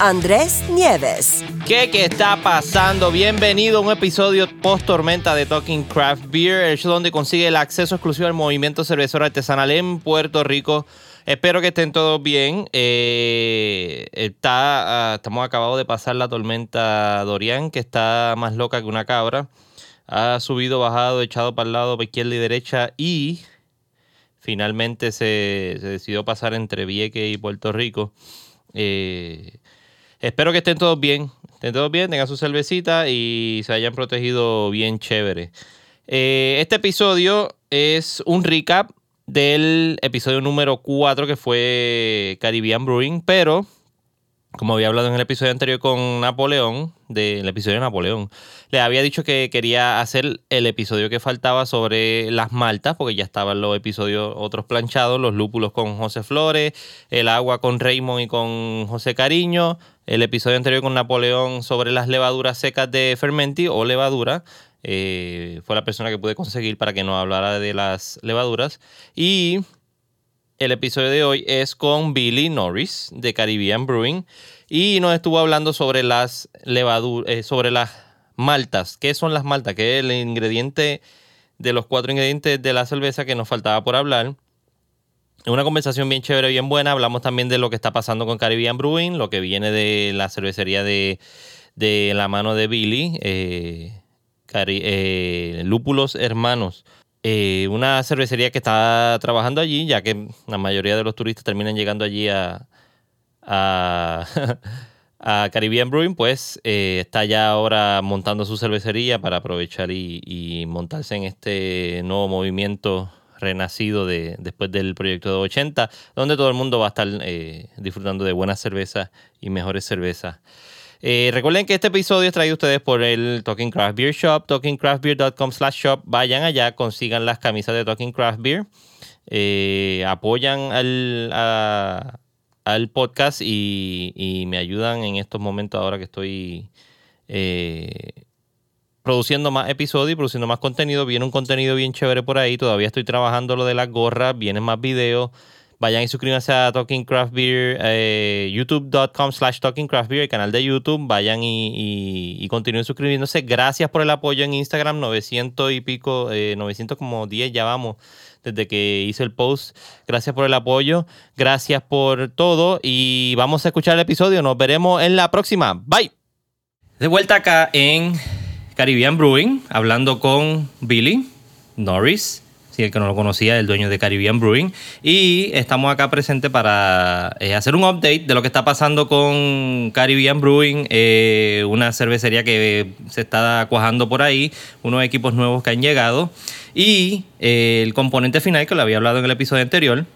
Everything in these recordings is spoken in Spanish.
Andrés Nieves. ¿Qué, ¿Qué está pasando? Bienvenido a un episodio post tormenta de Talking Craft Beer, el show donde consigue el acceso exclusivo al movimiento cervecero artesanal en Puerto Rico. Espero que estén todos bien. Eh, está, ah, estamos acabados de pasar la tormenta Dorian, que está más loca que una cabra. Ha subido, bajado, echado para el lado, para izquierda y derecha y finalmente se, decidió pasar entre Vieques y Puerto Rico. Eh, espero que estén todos bien, estén todos bien, tengan su cervecita y se hayan protegido bien chévere. Eh, este episodio es un recap del episodio número 4 que fue Caribbean Brewing, pero como había hablado en el episodio anterior con Napoleón, del episodio de Napoleón, le había dicho que quería hacer el episodio que faltaba sobre las maltas, porque ya estaban los episodios otros planchados, los lúpulos con José Flores, el agua con Raymond y con José Cariño, el episodio anterior con Napoleón sobre las levaduras secas de Fermenti o levadura. Eh, fue la persona que pude conseguir para que nos hablara de las levaduras. Y el episodio de hoy es con Billy Norris de Caribbean Brewing y nos estuvo hablando sobre las levaduras, eh, sobre las maltas. ¿Qué son las maltas? ¿Qué es el ingrediente de los cuatro ingredientes de la cerveza que nos faltaba por hablar? Una conversación bien chévere, bien buena. Hablamos también de lo que está pasando con Caribbean Brewing, lo que viene de la cervecería de, de la mano de Billy, eh, eh, Lúpulos Hermanos. Eh, una cervecería que está trabajando allí, ya que la mayoría de los turistas terminan llegando allí a, a, Caribbean Brewing, pues eh, está ya ahora montando su cervecería para aprovechar y, montarse en este nuevo movimiento renacido de, después del proyecto de 80, donde todo el mundo va a estar eh, disfrutando de buenas cervezas y mejores cervezas. Eh, recuerden que este episodio es traído a ustedes por el Talking Craft Beer Shop, talkingcraftbeer.com slash shop. Vayan allá, consigan las camisas de Talking Craft Beer. Eh, apoyan al, podcast y, me ayudan en estos momentos ahora que estoy produciendo más episodios y produciendo más contenido. Viene un contenido bien chévere por ahí. Todavía estoy trabajando lo de las gorras. Vienen más videos. Vayan y suscríbanse a Talking Craft Beer, eh, youtube.com slash Talking Craft Beer, el canal de YouTube. Vayan y, continúen suscribiéndose. Gracias por el apoyo en Instagram, 900 y pico, 900 eh, como 10 ya vamos desde que hice el post. Gracias por el apoyo, gracias por todo y vamos a escuchar el episodio. Nos veremos en la próxima. Bye. De vuelta acá en Caribbean Brewing, hablando con Billy Norris el que no lo conocía, el dueño de Caribbean Brewing. Y estamos acá presentes para eh, hacer un update de lo que está pasando con Caribbean Brewing, eh, una cervecería que se está cuajando por ahí, unos equipos nuevos que han llegado. Y eh, el componente final, que lo había hablado en el episodio anterior,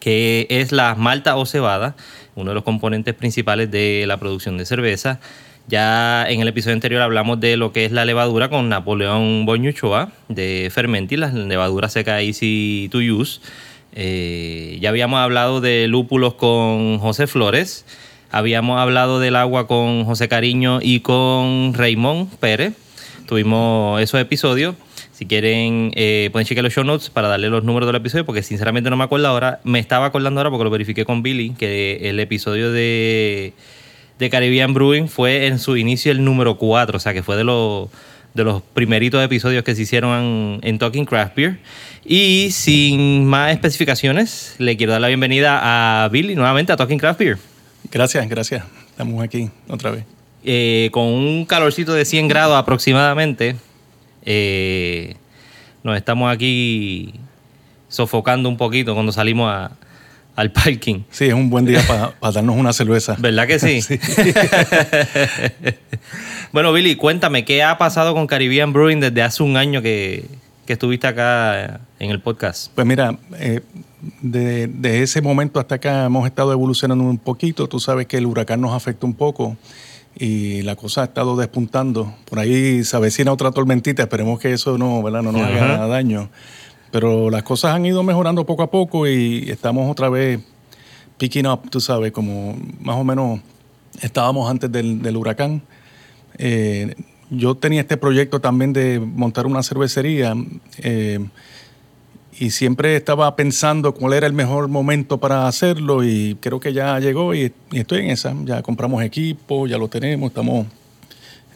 que es la malta o cebada, uno de los componentes principales de la producción de cerveza. Ya en el episodio anterior hablamos de lo que es la levadura con Napoleón Boñuchoa de Fermenti, la levadura seca Easy to Use. Eh, ya habíamos hablado de lúpulos con José Flores. Habíamos hablado del agua con José Cariño y con Raymond Pérez. Tuvimos esos episodios. Si quieren, eh, pueden chequear los show notes para darle los números del episodio, porque sinceramente no me acuerdo ahora. Me estaba acordando ahora porque lo verifiqué con Billy, que el episodio de de Caribbean Brewing fue en su inicio el número 4, o sea que fue de los, de los primeritos episodios que se hicieron en, Talking Craft Beer. Y sin más especificaciones, le quiero dar la bienvenida a Billy nuevamente a Talking Craft Beer. Gracias, gracias. Estamos aquí otra vez. Eh, con un calorcito de 100 grados aproximadamente, eh, nos estamos aquí sofocando un poquito cuando salimos a, al parking. Sí, es un buen día para darnos una cerveza. ¿Verdad que sí? bueno, Billy, cuéntame, ¿qué ha pasado con Caribbean Brewing desde hace un año que, estuviste acá en el podcast? Pues mira, eh, de, de ese momento hasta acá hemos estado evolucionando un poquito. Tú sabes que el huracán nos afecta un poco y la cosa ha estado despuntando. Por ahí se avecina otra tormentita, esperemos que eso no, ¿verdad? no nos haga daño. Pero las cosas han ido mejorando poco a poco y estamos otra vez picking up, tú sabes, como más o menos estábamos antes del, huracán. Eh, yo tenía este proyecto también de montar una cervecería. Eh, y siempre estaba pensando cuál era el mejor momento para hacerlo y creo que ya llegó y, estoy en esa. Ya compramos equipo, ya lo tenemos, estamos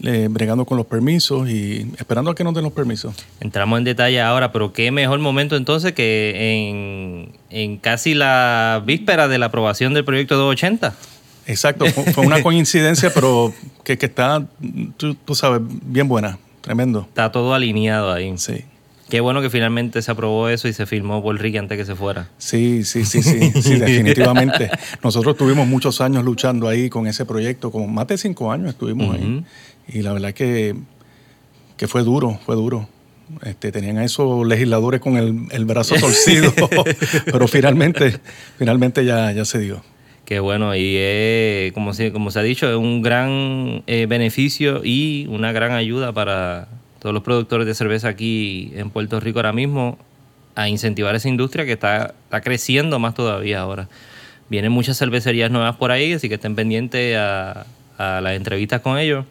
eh, bregando con los permisos y esperando a que nos den los permisos. Entramos en detalle ahora, pero qué mejor momento entonces que en, casi la víspera de la aprobación del proyecto 280. Exacto, fue una coincidencia, pero que, está, tú, tú sabes, bien buena, tremendo. Está todo alineado ahí. Sí. Qué bueno que finalmente se aprobó eso y se firmó por Ricky antes que se fuera. Sí, sí, sí, sí, sí, definitivamente. Nosotros tuvimos muchos años luchando ahí con ese proyecto, como más de cinco años estuvimos ahí. Y la verdad que, que fue duro, fue duro. Este, tenían a esos legisladores con el, brazo torcido, pero finalmente, finalmente ya, ya se dio. Qué bueno, y como, se, como se ha dicho, es un gran eh, beneficio y una gran ayuda para todos los productores de cerveza aquí en Puerto Rico ahora mismo a incentivar esa industria que está, está creciendo más todavía ahora. Vienen muchas cervecerías nuevas por ahí, así que estén pendientes a, las entrevistas con ellos.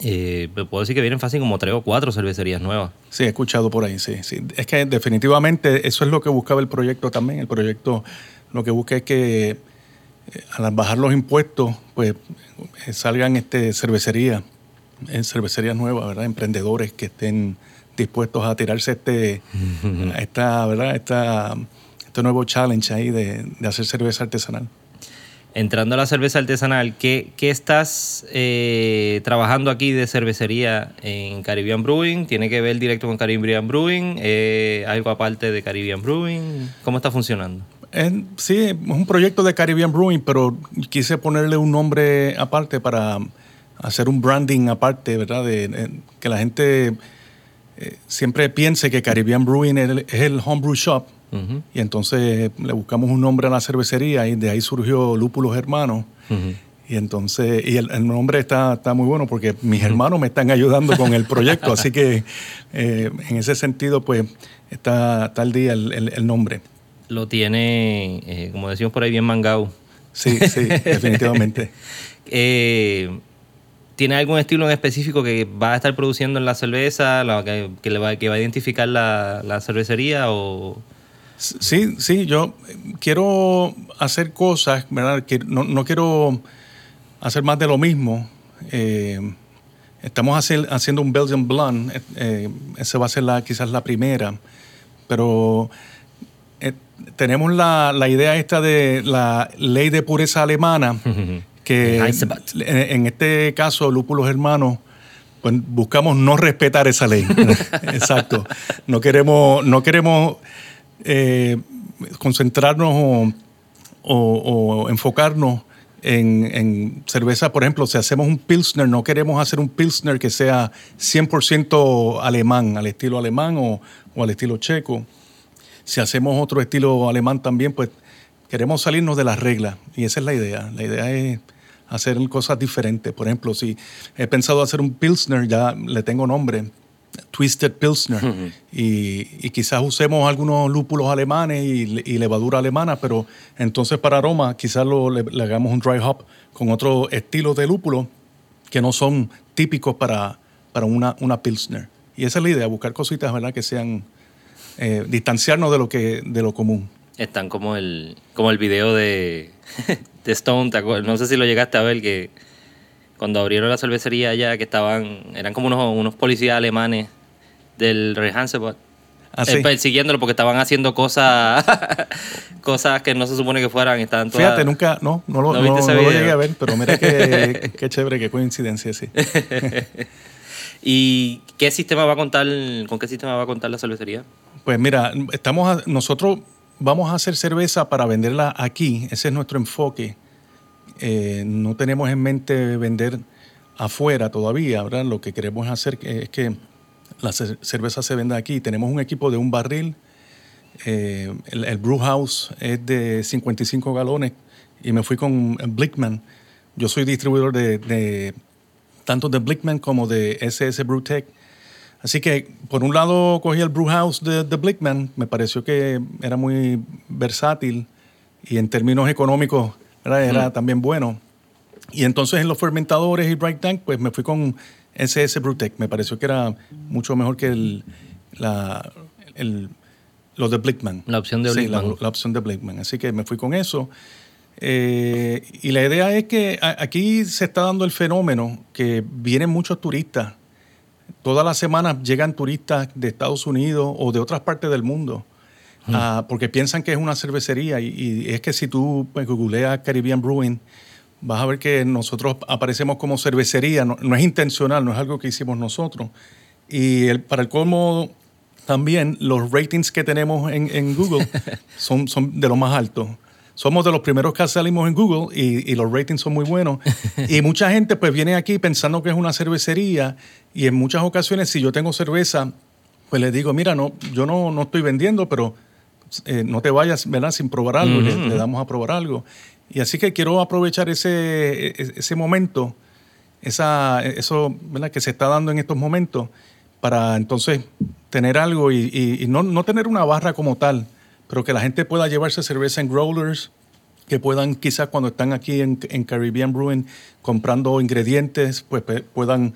Eh, puedo decir que vienen fácil como tres o cuatro cervecerías nuevas. Sí, he escuchado por ahí, sí, sí. Es que definitivamente eso es lo que buscaba el proyecto también. El proyecto lo que busca es que eh, al bajar los impuestos, pues eh, salgan este, cervecerías en cervecerías nuevas, ¿verdad? Emprendedores que estén dispuestos a tirarse este, esta, ¿verdad? Esta, este nuevo challenge ahí de, hacer cerveza artesanal. Entrando a la cerveza artesanal, ¿qué, qué estás eh, trabajando aquí de cervecería en Caribbean Brewing? ¿Tiene que ver directo con Caribbean Brewing? Eh, ¿Algo aparte de Caribbean Brewing? ¿Cómo está funcionando? sí, es un proyecto de Caribbean Brewing, pero quise ponerle un nombre aparte para hacer un branding aparte, ¿verdad? Que la gente eh, siempre piense que Caribbean Brewing es el, homebrew shop. Y entonces le buscamos un nombre a la cervecería y de ahí surgió Lúpulos Hermanos. Y entonces, y el, nombre está, está, muy bueno porque mis hermanos me están ayudando con el proyecto, así que eh, en ese sentido, pues está, está al día el, nombre. Lo tiene, eh, como decimos por ahí, bien mangado. Sí, sí, definitivamente. ¿Tiene algún estilo en específico que va a estar produciendo en la cerveza, que, le va, que va a identificar la, cervecería? O... Sí, sí, yo quiero hacer cosas, ¿verdad? Que no, quiero hacer más de lo mismo. Eh, estamos haciendo un Belgian Blonde, eh, eh, esa va a ser la, quizás la primera, pero tenemos la, la, idea esta de la ley de pureza alemana, que en, este caso, Lúpulos Hermanos, pues buscamos no respetar esa ley. Exacto. No queremos, no queremos eh, concentrarnos o, enfocarnos en, cerveza. Por ejemplo, si hacemos un Pilsner, no queremos hacer un Pilsner que sea 100% alemán, al estilo alemán o, o al estilo checo. Si hacemos otro estilo alemán también, pues queremos salirnos de las reglas. Y esa es la idea. La idea es hacer cosas diferentes. Por ejemplo, si he pensado hacer un Pilsner, ya le tengo nombre, Twisted Pilsner, y, quizás usemos algunos lúpulos alemanes y, levadura alemana, pero entonces para aroma quizás lo, le, hagamos un dry hop con otro estilo de lúpulo que no son típicos para, para una, una Pilsner. Y esa es la idea, buscar cositas ¿verdad? que sean, eh, distanciarnos de lo, que, de lo común. Están como el, como el video de, de Stone, no sé si lo llegaste a ver, que cuando abrieron la cervecería allá, que estaban, eran como unos, unos policías alemanes del Rey Ah, eh, persiguiéndolo porque estaban haciendo cosas cosas que no se supone que fueran. Estaban todas... Fíjate, nunca, no, no, lo, no, lo llegué a ver, pero mira qué, qué chévere, qué coincidencia, sí. ¿Y qué sistema va a contar, con qué sistema va a contar la cervecería? Pues mira, estamos nosotros vamos a hacer cerveza para venderla aquí, ese es nuestro enfoque. Eh, no tenemos en mente vender afuera todavía, ¿verdad? Lo que queremos hacer es que la cerveza se venda aquí. Tenemos un equipo de un barril Eh, el, el brew house es de 55 galones y me fui con Blickman. Yo soy distribuidor de tanto de Blickman como de SS Brewtech. Así que, por un lado, cogí el brew house de, de Blickman, me pareció que era muy versátil y en términos económicos era también bueno. Y entonces en los fermentadores y bright tank, pues me fui con SS Brewtech. Me pareció que era mucho mejor que el, la, el, los de Blickman. La opción de Sí, Blickman. la, la opción de Blickman. Así que me fui con eso. Eh, y la idea es que aquí se está dando el fenómeno que vienen muchos turistas. Todas las semanas llegan turistas de Estados Unidos o de otras partes del mundo. Ah, porque piensan que es una cervecería y, y es que si tú pues, googleas Caribbean Brewing vas a ver que nosotros aparecemos como cervecería, no, no es intencional, no es algo que hicimos nosotros. Y el- para el colmo también los ratings que tenemos en, en Google son, son de los más altos. Somos de los primeros que salimos en Google y, y los ratings son muy buenos. Y mucha gente pues viene aquí pensando que es una cervecería y en muchas ocasiones si yo tengo cerveza, pues les digo, mira, no, yo no, no estoy vendiendo, pero eh, no te vayas ¿verdad? sin probar algo, y le, le damos a probar algo. Y así que quiero aprovechar ese, e- ese momento, esa, eso ¿verdad? que se está dando en estos momentos, para entonces tener algo y, y- y no, no tener una barra como tal, pero que la gente pueda llevarse cerveza en growlers, que puedan quizás cuando están aquí en, en Caribbean Brewing comprando ingredientes, pues puedan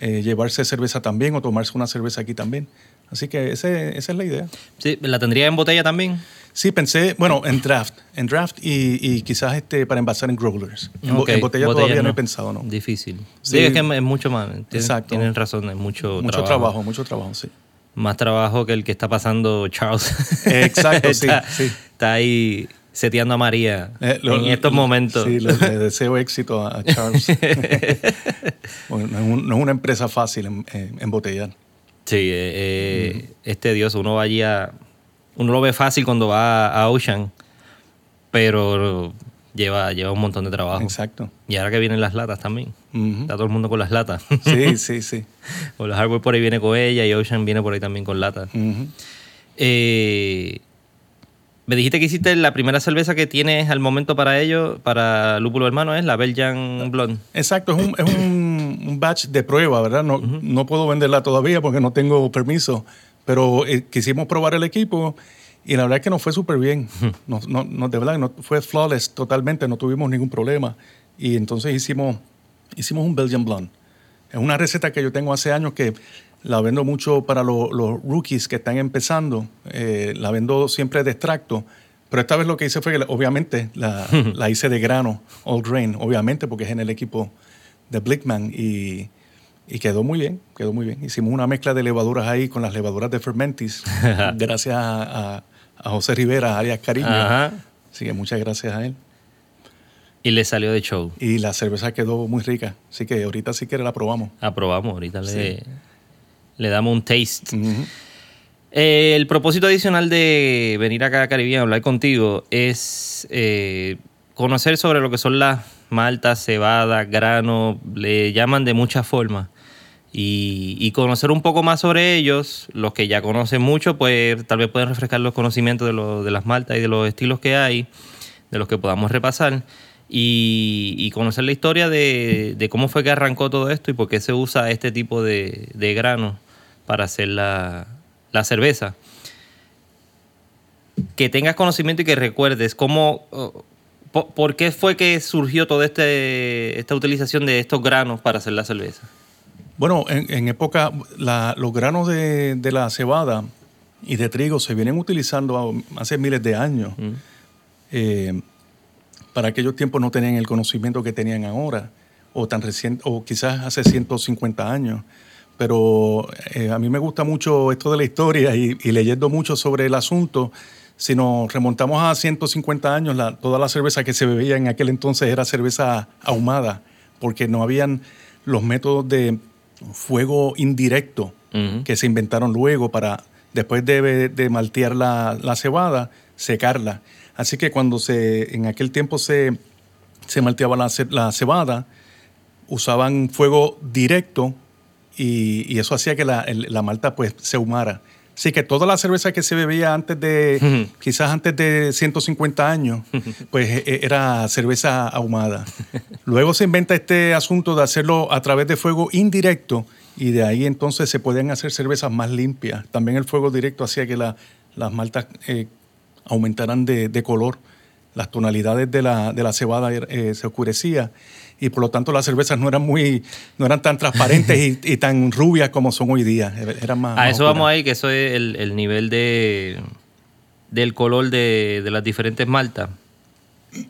eh, llevarse cerveza también o tomarse una cerveza aquí también. Así que ese- esa es la idea. Sí, ¿La tendría en botella también? Sí, pensé, bueno, en draft, en draft y, y quizás este para envasar en growlers. En, botella, todavía no. no. he pensado, ¿no? Difícil. Sí. Sí, es que es mucho más. Exacto. Tienen razón, es mucho, Mucho trabajo. mucho trabajo, sí. Más trabajo que el que está pasando Charles. Exacto, sí, está, sí. está ahí seteando a María Eh, lo- en estos momentos. Sí, le, le deseo éxito a, Charles. Bueno, no, es un- no es una empresa fácil en, en- embotellar. Sí, eh, eh, es tedioso. Uno va allí a- Uno lo ve fácil cuando va a Ocean, pero lleva, lleva un montón de trabajo. Exacto. Y ahora que vienen las latas también. Está todo el mundo con las latas. Sí, sí, sí. o la Hardware por ahí viene con ella y Ocean viene por ahí también con latas. Eh, me dijiste que hiciste la primera cerveza que tienes al momento para ello, para Lúpulo Hermano, es la Belgian Blonde. Exacto, es un, es un, un batch de prueba, ¿verdad? No, no puedo venderla todavía porque no tengo permiso, pero eh, quisimos probar el equipo y la verdad es que nos fue súper bien. No, no, no, de verdad, no, fue flawless totalmente, no tuvimos ningún problema. Y entonces hicimos, hicimos un Belgian Blonde. Es una receta que yo tengo hace años que la vendo mucho para lo- los rookies que están empezando. Eh, la vendo siempre de extracto. Pero esta vez lo que hice fue que, obviamente, la, la hice de grano, all grain, obviamente, porque es en el equipo de Blickman. Y, y quedó muy bien, quedó muy bien. Hicimos una mezcla de levaduras ahí con las levaduras de Fermentis, gracias a, a- a José Rivera, alias Cariño. Ajá. Así que muchas gracias a él. Y le salió de show. Y la cerveza quedó muy rica. Así que ahorita sí que la probamos. Aprobamos, ahorita le, Sí. le damos un taste. Eh, el propósito adicional de venir acá a Caribbean a hablar contigo es eh, conocer sobre lo que son las maltas, cebada, grano, le llaman de muchas formas. Y, conocer un poco más sobre ellos, los que ya conocen mucho, pues tal vez pueden refrescar los conocimientos de, lo- de las maltas y de los estilos que hay, de los que podamos repasar. Y, conocer la historia de, de cómo fue que arrancó todo esto y por qué se usa este tipo de, de grano para hacer la, la cerveza. Que tengas conocimiento y que recuerdes cómo, por, qué fue que surgió toda este, esta utilización de estos granos para hacer la cerveza. Bueno, en, en época, la- los granos de, de la cebada y de trigo se vienen utilizando hace miles de años. Eh, para aquellos tiempos no tenían el conocimiento que tenían ahora, o tan reciente, o quizás hace 150 años. Pero eh, a mí me gusta mucho esto de la historia y, y leyendo mucho sobre el asunto. Si nos remontamos a 150 años, la- toda la cerveza que se bebía en aquel entonces era cerveza ahumada, porque no habían los métodos de fuego indirecto que se inventaron luego para, después de, de maltear la, la cebada, secarla. Así que cuando se, en aquel tiempo se, se malteaba la, ce- la cebada, usaban fuego directo y, y eso hacía que la, el- la malta pues se ahumara. Sí, que toda la cerveza que se bebía antes de, quizás antes de 150 años, pues e, e, era cerveza ahumada. Luego se inventa este asunto de hacerlo a través de fuego indirecto y de ahí entonces se pueden hacer cervezas más limpias. También el fuego directo hacía que las maltas eh, aumentaran de, color, las tonalidades de la, de la cebada eh, se oscurecía y por lo tanto las cervezas no eran muy, no eran tan transparentes y, tan rubias como son hoy día. Eran más, a eso vamos ahí, que eso es el, nivel de del color de, las diferentes maltas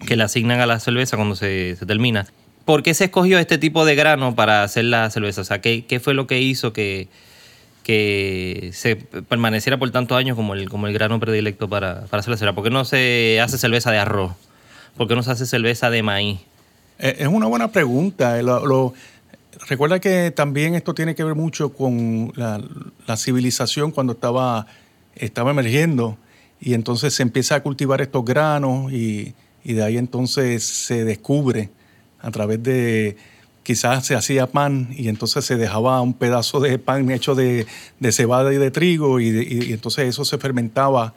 que le asignan a la cerveza cuando se, termina. ¿Por qué se escogió este tipo de grano para hacer la cerveza? O sea, ¿qué, fue lo que hizo que, que se permaneciera por tantos años como el, como el grano predilecto para, para hacer la cerveza? ¿Por qué no se hace cerveza de arroz? ¿Por qué no se hace cerveza de maíz? Eh, es una buena pregunta. Eh, recuerda que también esto tiene que ver mucho con la, civilización cuando estaba, estaba emergiendo y entonces se empieza a cultivar estos granos y, de ahí entonces se descubre a través de quizás se hacía pan y entonces se dejaba un pedazo de pan hecho de, cebada y de trigo y, y, entonces eso se fermentaba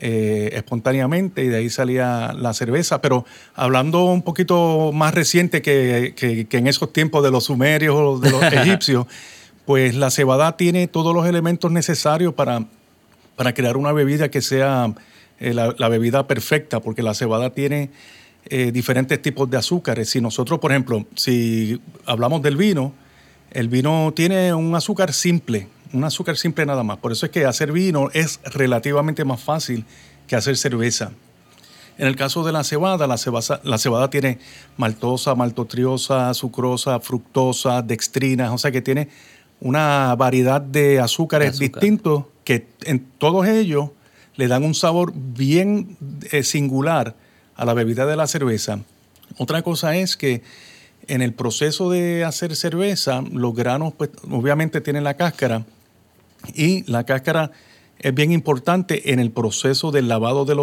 eh, espontáneamente y de ahí salía la cerveza. Pero hablando un poquito más reciente que, en esos tiempos de los sumerios o de los egipcios, pues la cebada tiene todos los elementos necesarios para, para crear una bebida que sea eh, la, bebida perfecta, porque la cebada tiene eh, diferentes tipos de azúcares. Si nosotros, por ejemplo, si hablamos del vino, el vino tiene un azúcar simple, un azúcar simple nada más. Por eso es que hacer vino es relativamente más fácil que hacer cerveza. En el caso de la cebada, la cebada, la cebada tiene maltosa, maltotriosa, sucrosa, fructosa, dextrina, o sea que tiene una variedad de azúcares distintos que en todos ellos le dan un sabor bien eh, singular a la bebida de la cerveza. Otra cosa es que en el proceso de hacer cerveza, los granos pues, obviamente tienen la cáscara, y la cáscara es bien importante en el proceso del lavado de,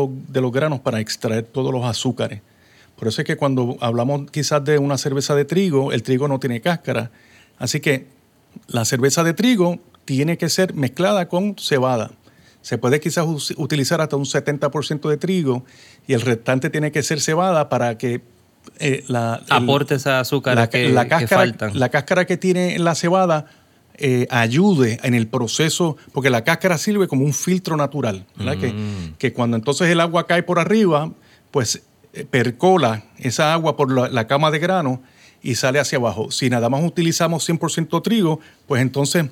los granos para extraer todos los azúcares. Por eso es que cuando hablamos quizás de una cerveza de trigo, el trigo no tiene cáscara. Así que la cerveza de trigo tiene que ser mezclada con cebada. Se puede quizás utilizar hasta un 70% de trigo y el restante tiene que ser cebada para que eh, la, aporte esa azúcar que, la cáscara, La cáscara que tiene la cebada eh, ayude en el proceso, porque la cáscara sirve como un filtro natural, que, mm. que, cuando entonces el agua cae por arriba, pues eh, percola esa agua por la, cama de grano y sale hacia abajo. Si nada más utilizamos 100% trigo, pues entonces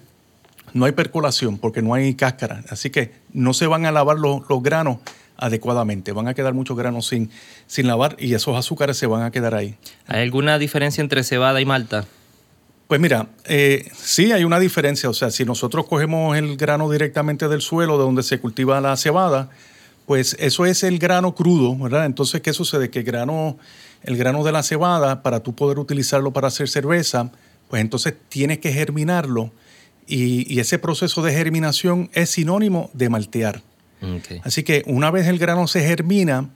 no hay percolación porque no hay cáscara. Así que no se van a lavar los, granos adecuadamente. Van a quedar muchos granos sin, sin lavar y esos azúcares se van a quedar ahí. ¿Hay alguna diferencia entre cebada y malta? Pues mira, eh, sí hay una diferencia. O sea, si nosotros cogemos el grano directamente del suelo de donde se cultiva la cebada, pues eso es el grano crudo, ¿verdad? Entonces, ¿qué sucede? Que el grano, el grano de la cebada, para tú poder utilizarlo para hacer cerveza, pues entonces tienes que germinarlo y, ese proceso de germinación es sinónimo de maltear. Así que una vez el grano se germina,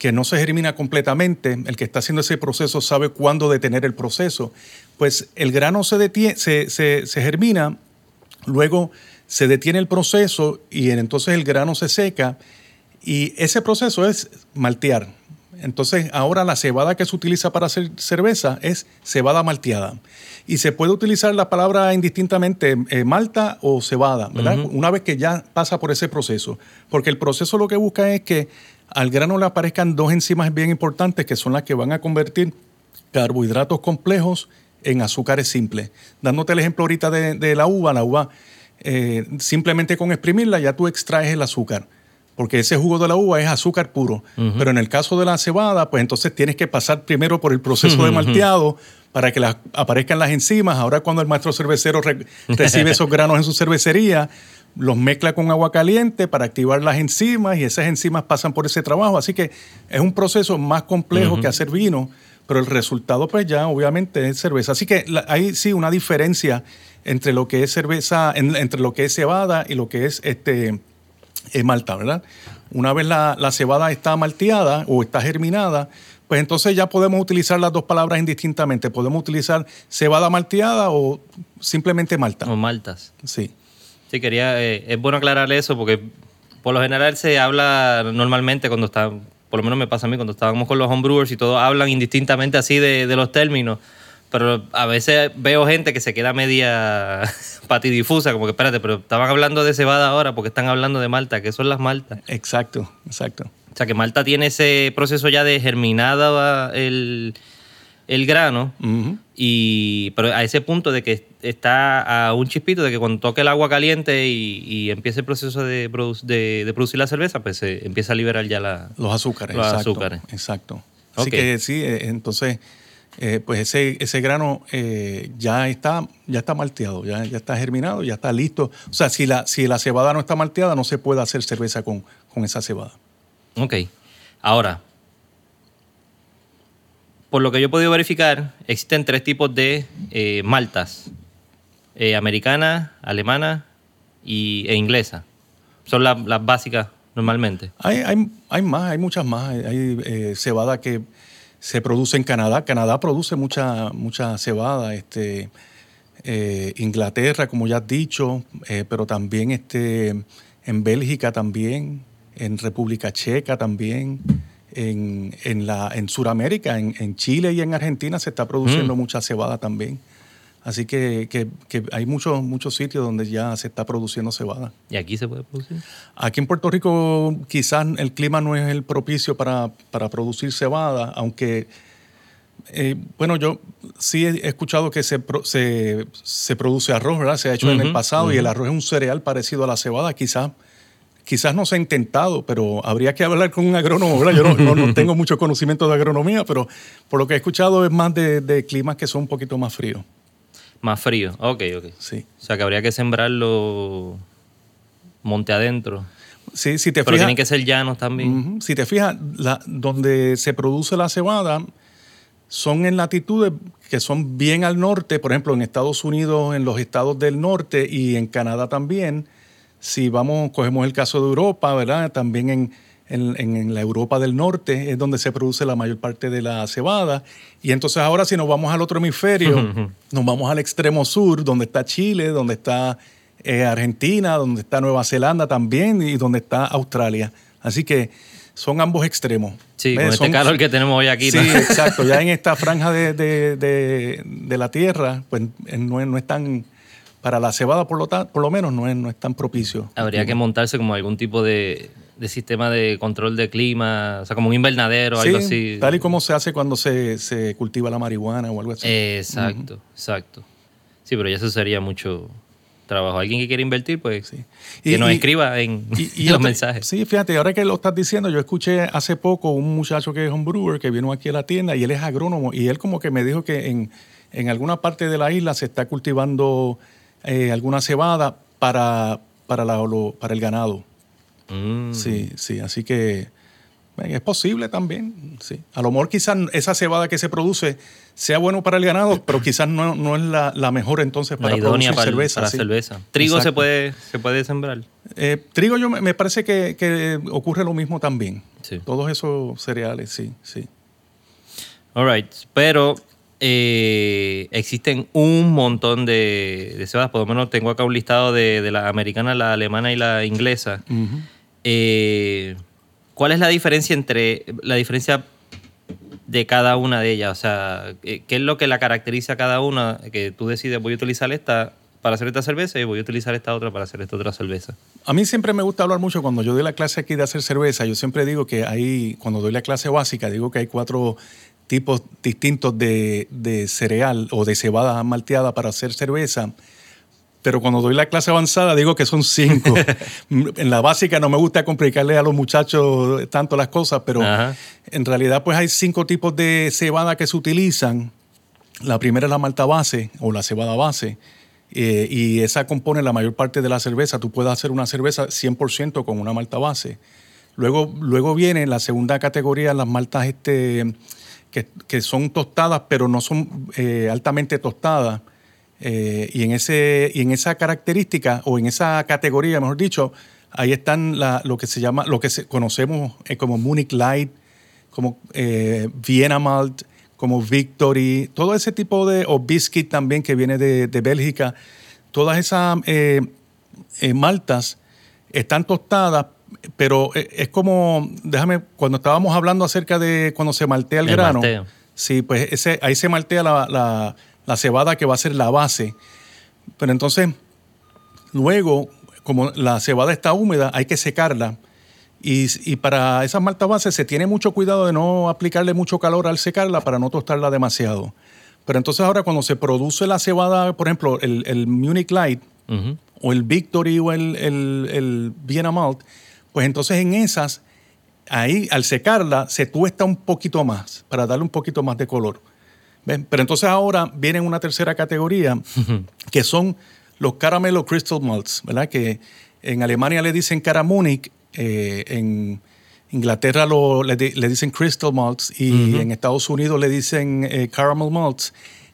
que no se germina completamente, el que está haciendo ese proceso sabe cuándo detener el proceso, pues el grano se, detiene, se, se, germina, luego se detiene el proceso y entonces el grano se seca y ese proceso es maltear. Entonces ahora la cebada que se utiliza para hacer cerveza es cebada malteada. Y se puede utilizar la palabra indistintamente eh, malta o cebada, ¿verdad? Una vez que ya pasa por ese proceso. Porque el proceso lo que busca es que al grano le aparezcan dos enzimas bien importantes que son las que van a convertir carbohidratos complejos en azúcares simples. Dándote el ejemplo ahorita de, la uva, la uva eh, simplemente con exprimirla ya tú extraes el azúcar, porque ese jugo de la uva es azúcar puro. Pero en el caso de la cebada, pues entonces tienes que pasar primero por el proceso de malteado para que aparezcan las enzimas. Ahora cuando el maestro cervecero recibe esos granos en su cervecería, los mezcla con agua caliente para activar las enzimas y esas enzimas pasan por ese trabajo. Así que es un proceso más complejo que hacer vino, pero el resultado pues ya obviamente es cerveza. Así que hay sí una diferencia entre lo que es cerveza, entre lo que es cebada y lo que es este eh, malta, ¿verdad? Una vez la, la cebada está malteada o está germinada, pues entonces ya podemos utilizar las dos palabras indistintamente. Podemos utilizar cebada malteada o simplemente malta. O maltas. Sí. Sí, quería, eh, es bueno aclararle eso porque por lo general se habla normalmente cuando está, por lo menos me pasa a mí, cuando estábamos con los homebrewers y todos hablan indistintamente así de, de los términos. Pero a veces veo gente que se queda media patidifusa, como que espérate, pero estaban hablando de cebada ahora porque están hablando de malta, que son las maltas. Exacto, exacto. O sea que Malta tiene ese proceso ya de germinada el, el grano, y, pero a ese punto de que está a un chispito de que cuando toque el agua caliente y, y empiece el proceso de, produ- de, de producir la cerveza, pues se empieza a liberar ya la... Los azúcares, Los exacto. azúcares. Exacto. Así que sí, eh, entonces, eh, pues ese, ese grano eh, ya está, ya está malteado, ya, ya está germinado, ya está listo. O sea, si la, si la cebada no está malteada, no se puede hacer cerveza con, con esa cebada. Ok. Ahora, por lo que yo he podido verificar, existen tres tipos de eh, maltas. Eh, americana, alemana y, e inglesa. Son la- las básicas normalmente. Hay, hay, hay más, hay muchas más. Hay, eh, cebada que se produce en Canadá. Canadá produce mucha, mucha cebada. Este, eh, Inglaterra, como ya has dicho, pero también este, en Bélgica también, en República Checa también, en, en, la, en Sudamérica, en, en Chile y en Argentina se está produciendo Mm. mucha cebada también. Así que, que- que hay muchos, muchos sitios donde ya se está produciendo cebada. ¿Y aquí se puede producir? Aquí en Puerto Rico quizás el clima no es el propicio para, para producir cebada, aunque, eh, bueno, yo sí he escuchado que se, se, se produce arroz, ¿verdad? Se ha hecho en el pasado y el arroz es un cereal parecido a la cebada, quizás. Quizás no se ha intentado, pero habría que hablar con un agrónomo, ¿verdad? Yo no, no- no tengo mucho conocimiento de agronomía, pero por lo que he escuchado es más de, de climas que son un poquito más fríos. Más frío. Ok, ok. Sí. O sea que habría que sembrarlo monte adentro. Sí, si te Pero fijas, tienen que ser llanos también. Si te fijas, la- donde se produce la cebada son en latitudes que son bien al norte, por ejemplo, en Estados Unidos, en los estados del norte y en Canadá también. Si vamos, cogemos el caso de Europa, ¿verdad? También en, en- en- en la Europa del norte es donde se produce la mayor parte de la cebada. Y entonces ahora si nos vamos al otro hemisferio, nos vamos al extremo sur, donde está Chile, donde está eh, Argentina, donde está Nueva Zelanda también y donde está Australia. Así que son ambos extremos. Sí, ¿Ves? con este Son- calor que tenemos hoy aquí. Sí, ¿no? exacto. Ya en esta franja de, de- de- de la tierra, pues eh, no es, no es tan, para la cebada por lo, ta- por lo menos no es, no es tan propicio. Habría que montarse como algún tipo de, de sistema de control de clima, o sea, como un invernadero o Sí, algo así. tal y como se hace cuando se, se cultiva la marihuana o algo así. Exacto, exacto. Sí, pero ya eso sería mucho trabajo. Alguien que quiera invertir, pues Sí. que nos y- escriba en, Y- y los mensajes. Sí, fíjate, ahora que lo estás diciendo, yo escuché hace poco un muchacho que es un brewer que vino aquí a la tienda y él es agrónomo y él como que me dijo que en, en alguna parte de la isla se está cultivando eh, alguna cebada para, para, la- lo- para el ganado. Mm. Sí, sí, así que eh, es posible también, sí. A lo mejor quizás esa cebada que se produce sea bueno para el ganado, pero quizás no, no es la, la mejor entonces La para idónea producir para, el- cerveza. para sí. cerveza. Trigo se puede, se puede sembrar. Eh, trigo yo me, me parece que, que ocurre lo mismo también. Sí. Todos esos cereales, sí, sí. All right. Pero eh, existen un montón de, de cebadas. Por lo menos tengo acá un listado de, de la americana, la alemana y la inglesa. Ujú. Eh, ¿Cuál es la diferencia entre la diferencia de cada una de ellas? O sea, ¿qué qué es lo que la caracteriza a cada una? Que tú decides, voy a utilizar esta para hacer esta cerveza y voy a utilizar esta otra para hacer esta otra cerveza. A mí siempre me gusta hablar mucho cuando yo doy la clase aquí de hacer cerveza. Yo siempre digo que hay, cuando doy la clase básica, digo que hay cuatro tipos distintos de, de cereal o de cebada malteada para hacer cerveza. Pero cuando doy la clase avanzada digo que son cinco. en la básica no me gusta complicarle a los muchachos tanto las cosas, pero Ajá. en realidad pues hay cinco tipos de cebada que se utilizan. La primera es la malta base o la cebada base. eh, y esa compone la mayor parte de la cerveza. Tú puedes hacer una cerveza 100% con una malta base. Luego, luego viene la segunda categoría, las maltas este, que, que son tostadas, pero no son eh, altamente tostadas. Eh, y, en ese, y en esa característica, o en esa categoría, mejor dicho, ahí están la- lo que se llama, lo que conocemos eh, como Munich Light, como eh, Vienna Malt, como Victory, todo ese tipo de, o Biscuit también que viene de, de Bélgica, todas esas eh, maltas están tostadas, pero es como, déjame, cuando estábamos hablando acerca de cuando se maltea el, El grano, malteo. sí, pues ese, ahí se maltea la, la- la cebada que va a ser la base. Pero entonces, luego, como la cebada está húmeda, hay que secarla. Y, y para esas maltas bases se tiene mucho cuidado de no aplicarle mucho calor al secarla para no tostarla demasiado. Pero entonces ahora cuando se produce la cebada, por ejemplo, el, el Munich Light o el Victory o el, el, el Vienna Malt, pues entonces en esas, ahí al secarla se tuesta un poquito más para darle un poquito más de color. ¿Ven? Pero entonces ahora viene una tercera categoría que son los caramelo crystal malts, ¿verdad? Que en Alemania le dicen Caramunic, eh, en Inglaterra lo- le, le dicen crystal malts y en Estados Unidos le dicen eh, caramel malts.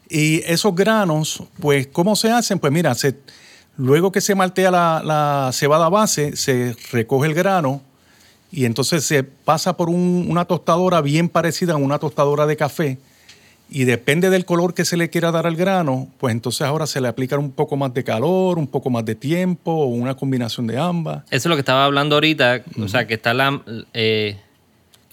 Y esos granos, pues, ¿cómo se hacen? Pues mira, se, luego que se maltea la, la cebada base, se recoge el grano y entonces se pasa por un- una tostadora bien parecida a una tostadora de café. Y depende del color que se le quiera dar al grano, pues entonces ahora se le aplica un poco más de calor, un poco más de tiempo, o una combinación de ambas. Eso es lo que estaba hablando ahorita, o sea, que está la, eh,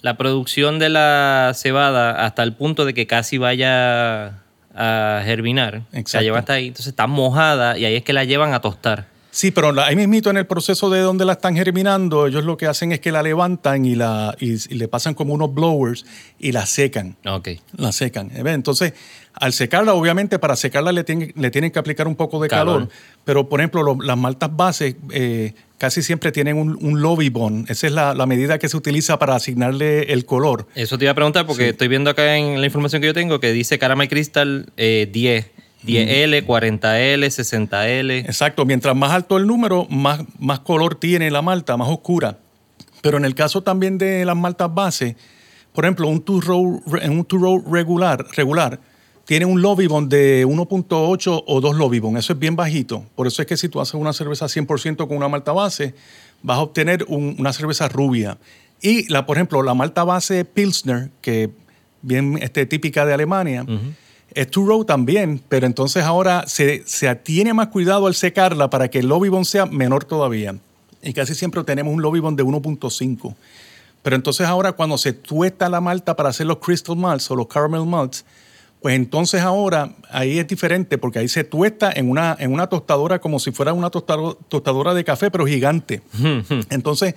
la producción de la cebada hasta el punto de que casi vaya a germinar. Se la Exacto. lleva hasta ahí, entonces está mojada y ahí es que la llevan a tostar. Sí, pero ahí mismito en el proceso de donde la están germinando, ellos lo que hacen es que la levantan y, la, y, y le pasan como unos blowers y la secan. Ok. La secan. ¿eh? Entonces, al secarla, obviamente, para secarla le, tienen- le tienen que aplicar un poco de calor. Calor. Pero, por ejemplo, lo- las maltas bases eh, casi siempre tienen un, un lobby bond. Esa es la, la medida que se utiliza para asignarle el color. Eso te iba a preguntar porque estoy viendo acá en la información que yo tengo que dice Caramel Crystal eh, 10. 10L, 40L, 60L. Exacto. Mientras más alto el número, más, más color tiene la malta, más oscura. Pero en el caso también de las maltas bases, por ejemplo, un two-row un two-row regular, regular tiene un lobby bond de 1.8 o 2 lobby bond. Eso es bien bajito. Por eso es que si tú haces una cerveza 100% con una malta base, vas a obtener un- una cerveza rubia. Y, la, por ejemplo, la malta base Pilsner, que bien este, típica de Alemania, es two row también, pero entonces ahora se, se tiene más cuidado al secarla para que el lobby bond sea menor todavía. Y casi siempre tenemos un lobby bond de 1.5. Pero entonces ahora cuando se tuesta la malta para hacer los crystal malts o los caramel malts, pues entonces ahora ahí es diferente porque ahí se tuesta en una, en una tostadora como si fuera una tostado- tostadora de café, pero gigante. Entonces,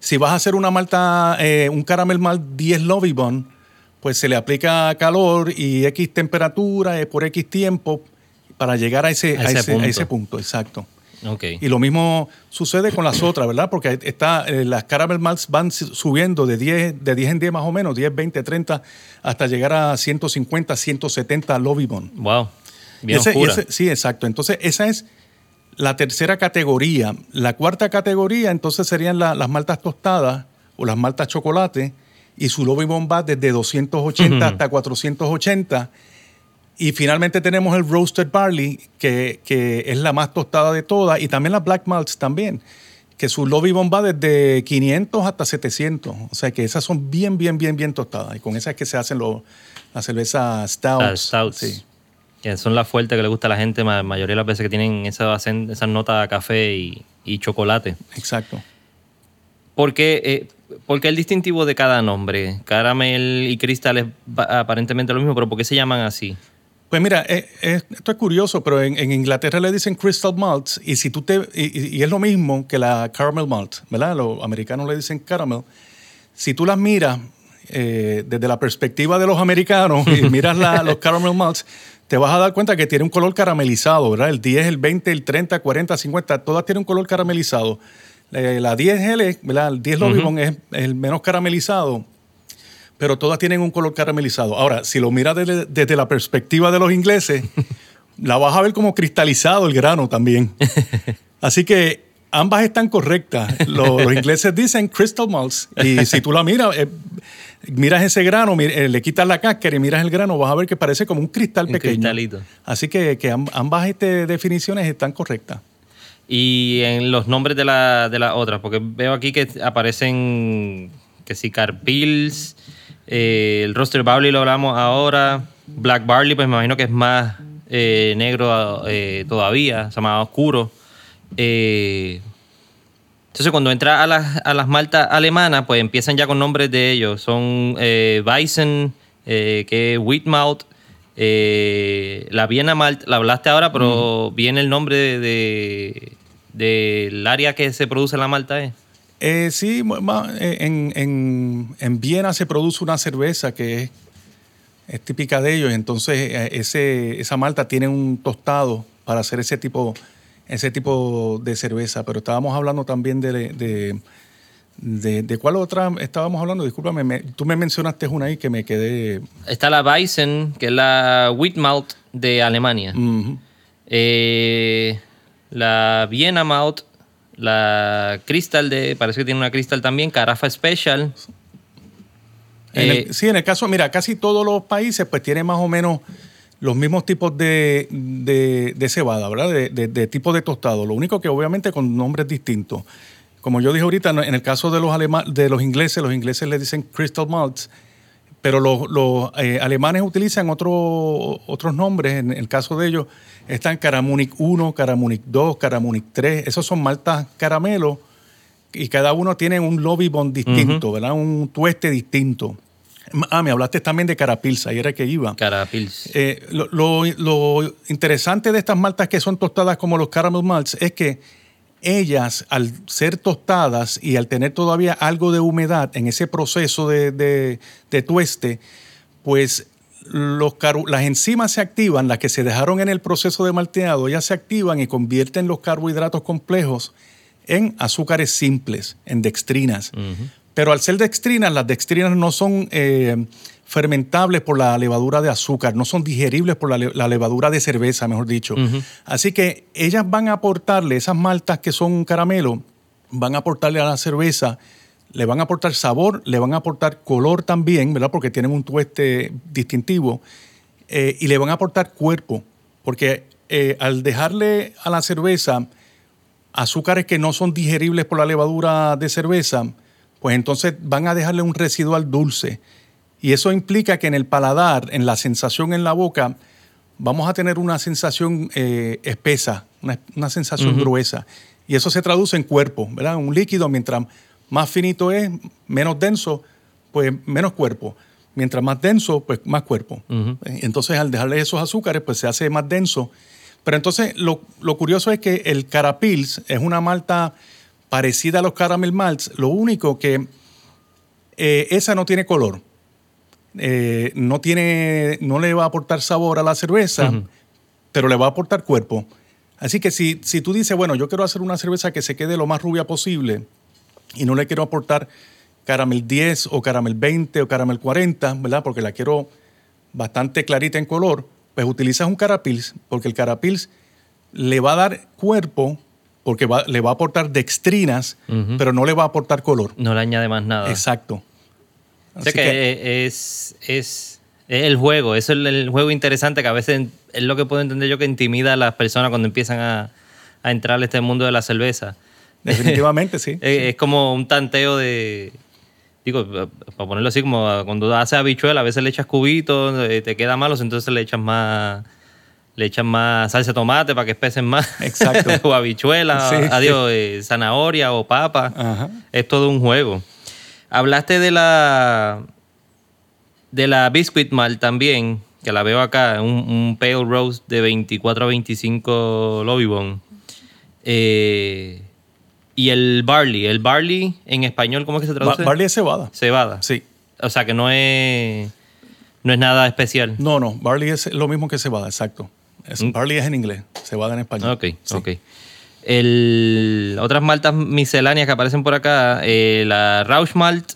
si vas a hacer una malta, eh, un caramel malt 10 lobby bond, pues se le aplica calor y X temperatura eh, por X tiempo para llegar a ese, A a ese ese- a punto. ese punto, exacto. Ok. Y lo mismo sucede con las otras, ¿verdad? Porque está, eh, las caramel malts van su- subiendo de 10, de 10 en 10 más o menos, 10, 20, 30, hasta llegar a 150, 170 lobby bond. Wow. Bien Ese- oscura. ese- sí, exacto. Entonces, esa es la tercera categoría. La cuarta categoría, entonces, serían la- las maltas tostadas o las maltas chocolate y su lobby bond va desde 280 hasta 480. Y finalmente tenemos el roasted barley, que, que es la más tostada de todas, y también las black malts también, que su lobby bomba desde 500 hasta 700. O sea que esas son bien, bien, bien, bien tostadas. Y con esas es que se hacen los, las cervezas stouts. Las stouts. Sí. Que son las fuertes que le gusta a la gente, la mayoría de las veces que tienen esa, esas notas a café y, y chocolate. Exacto. ¿Por qué, eh, por qué el distintivo de cada nombre? Caramel y Crystal es aparentemente lo mismo, pero ¿por qué se llaman así? Pues mira, eh, eh, esto es curioso, pero en, en Inglaterra le dicen crystal malts y si tú te y, y- y es lo mismo que la caramel malt, ¿verdad? Los americanos le dicen caramel. Si tú las miras eh, desde la perspectiva de los americanos y miras la- los caramel malts, te vas a dar cuenta que tiene un color caramelizado, ¿verdad? El 10, el 20, el 30, 40, 50, todas tienen un color caramelizado. Eh, la 10L, ¿verdad? El 10 Lobby Bond es, es el menos caramelizado pero todas tienen un color caramelizado. Ahora, si lo miras desde, desde la perspectiva de los ingleses, la vas a ver como cristalizado el grano también. Así que ambas están correctas. Lo- Los, ingleses dicen crystal malts y si tú la miras, eh, miras ese grano, eh, le quitas la cáscara y miras el grano, vas a ver que parece como un cristal Un pequeño. cristalito. Así que, que amb- ambas este, definiciones están correctas. Y en los nombres de la, de las otras, porque veo aquí que aparecen que si Carpils, eh, el Roster Barley lo hablamos ahora, Black Barley, pues me imagino que es más eh, negro eh, todavía, o sea, más oscuro. Entonces, cuando entra a las, a las maltas alemanas, pues empiezan ya con nombres de ellos. Son Weizen, que es Wheatmalt, eh, la Viena Malt, la hablaste ahora, pero viene el nombre de, de- del área que se produce la malta. ¿eh? Eh, sí, eh, en, en- en Viena se produce una cerveza que es, es típica de ellos. Entonces, ese, esa malta tiene un tostado para hacer ese tipo, ese tipo de cerveza. Pero estábamos hablando también de, de, cuál otra estábamos hablando. Discúlpame, me- tú me mencionaste una ahí que me quedé. Está la Weizen, que es la Wheatmalt de Alemania. Eh, la Viena Malt, la Crystal de, parece que tiene una Crystal también, Carafa Special. En Eh, el- sí, en el caso, mira, casi todos los países pues tienen más o menos los mismos tipos de, de- de cebada, ¿verdad? De, de, de tipo de tostado. Lo único que obviamente con nombres distintos. Como yo dije ahorita, en el caso de los, alema- de los ingleses, los ingleses le dicen crystal malts, pero los, los, eh, alemanes utilizan otro- otros nombres. En el caso de ellos están Caramunic 1, Caramunic 2, Caramunic 3. Esos son maltas caramelo y cada uno tiene un lobby bond distinto, ¿verdad? Un tueste distinto. Ah, me hablaste también de Carapils, ahí era que iba. Carapils. Eh, lo, lo- lo interesante de estas maltas que son tostadas como los caramel malts es que ellas, al ser tostadas y al tener todavía algo de humedad en ese proceso de, de- tueste, pues los las enzimas se activan, las que se dejaron en el proceso de malteado, ellas se activan y convierten los carbohidratos complejos en azúcares simples, en dextrinas. Pero al ser dextrinas, las dextrinas no son eh, fermentables por la levadura de azúcar, no son digeribles por la, le- la levadura de cerveza, mejor dicho. Así que ellas van a aportarle, esas maltas que son caramelo, van a aportarle a la cerveza, le van a aportar sabor, le van a aportar color también, ¿verdad? Porque tienen un tueste distintivo, eh, y le van a aportar cuerpo, porque eh, al dejarle a la cerveza azúcares que no son digeribles por la levadura de cerveza, pues entonces van a dejarle un residual dulce. Y eso implica que en el paladar, en la sensación en la boca, vamos a tener una sensación eh, espesa, una, una sensación gruesa. Y eso se traduce en cuerpo, ¿verdad? Un líquido, mientras más finito es, menos denso, pues menos cuerpo. Mientras más denso, pues más cuerpo. Entonces, al dejarle esos azúcares, pues se hace más denso. Pero entonces, lo, lo curioso es que el Carapils es una malta parecida a los Caramel Malts. Lo único que eh, esa no tiene color. Eh, no, tiene, no le va a aportar sabor a la cerveza, pero le va a aportar cuerpo. Así que si, si tú dices, bueno, yo quiero hacer una cerveza que se quede lo más rubia posible y no le quiero aportar caramel 10 o caramel 20 o caramel 40, ¿verdad? Porque la quiero bastante clarita en color, pues utilizas un carapils, porque el carapils le va a dar cuerpo, porque va- le va a aportar dextrinas, pero no le va a aportar color. No le añade más nada. Exacto. O sea Así que, que- es, es, es el juego, eso es el, juego interesante que a veces es lo que puedo entender yo que intimida a las personas cuando empiezan a, a entrar a este mundo de la cerveza. Definitivamente, sí. Es, es como un tanteo de. Digo, para ponerlo así, como cuando haces habichuela, a veces le echas cubitos, eh, te queda malos, entonces le echas más. Le echas más salsa de tomate para que espesen más. Exacto. o habichuela, Sí, adiós, eh, zanahoria o papa. Ajá. Es todo un juego. Hablaste de la. De la Biscuit Malt también, que la veo acá, un, un Pale Roast de 24 a 25 Lobby Bone. Eh, y el barley. El barley en español, ¿cómo es que se Ba- traduce? barley es cebada. Cebada. Sí. O sea que no es. No es nada especial. No, no, barley es lo mismo que cebada, exacto. Es-. Barley es en inglés, cebada en español. Ok, Sí. ok. El, otras maltas misceláneas que aparecen por acá, eh, la Rauch Malt,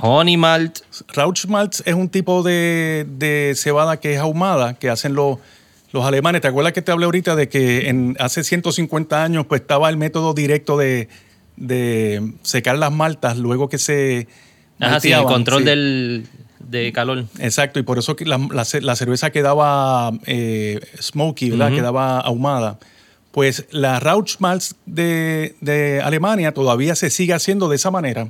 Honey Malt, Rauch es un tipo de, de cebada que es ahumada, que hacen los, los alemanes. ¿Te acuerdas que te hablé ahorita de que en, hace 150 años pues estaba el método directo de, de secar las maltas luego que se Ajá, sí, el malteaban? control Sí. del, de calor. Exacto, y por eso la, la ce- la cerveza quedaba eh, smoky, ¿verdad? Quedaba ahumada. Pues la Rauch Malz de, de Alemania todavía se sigue haciendo de esa manera.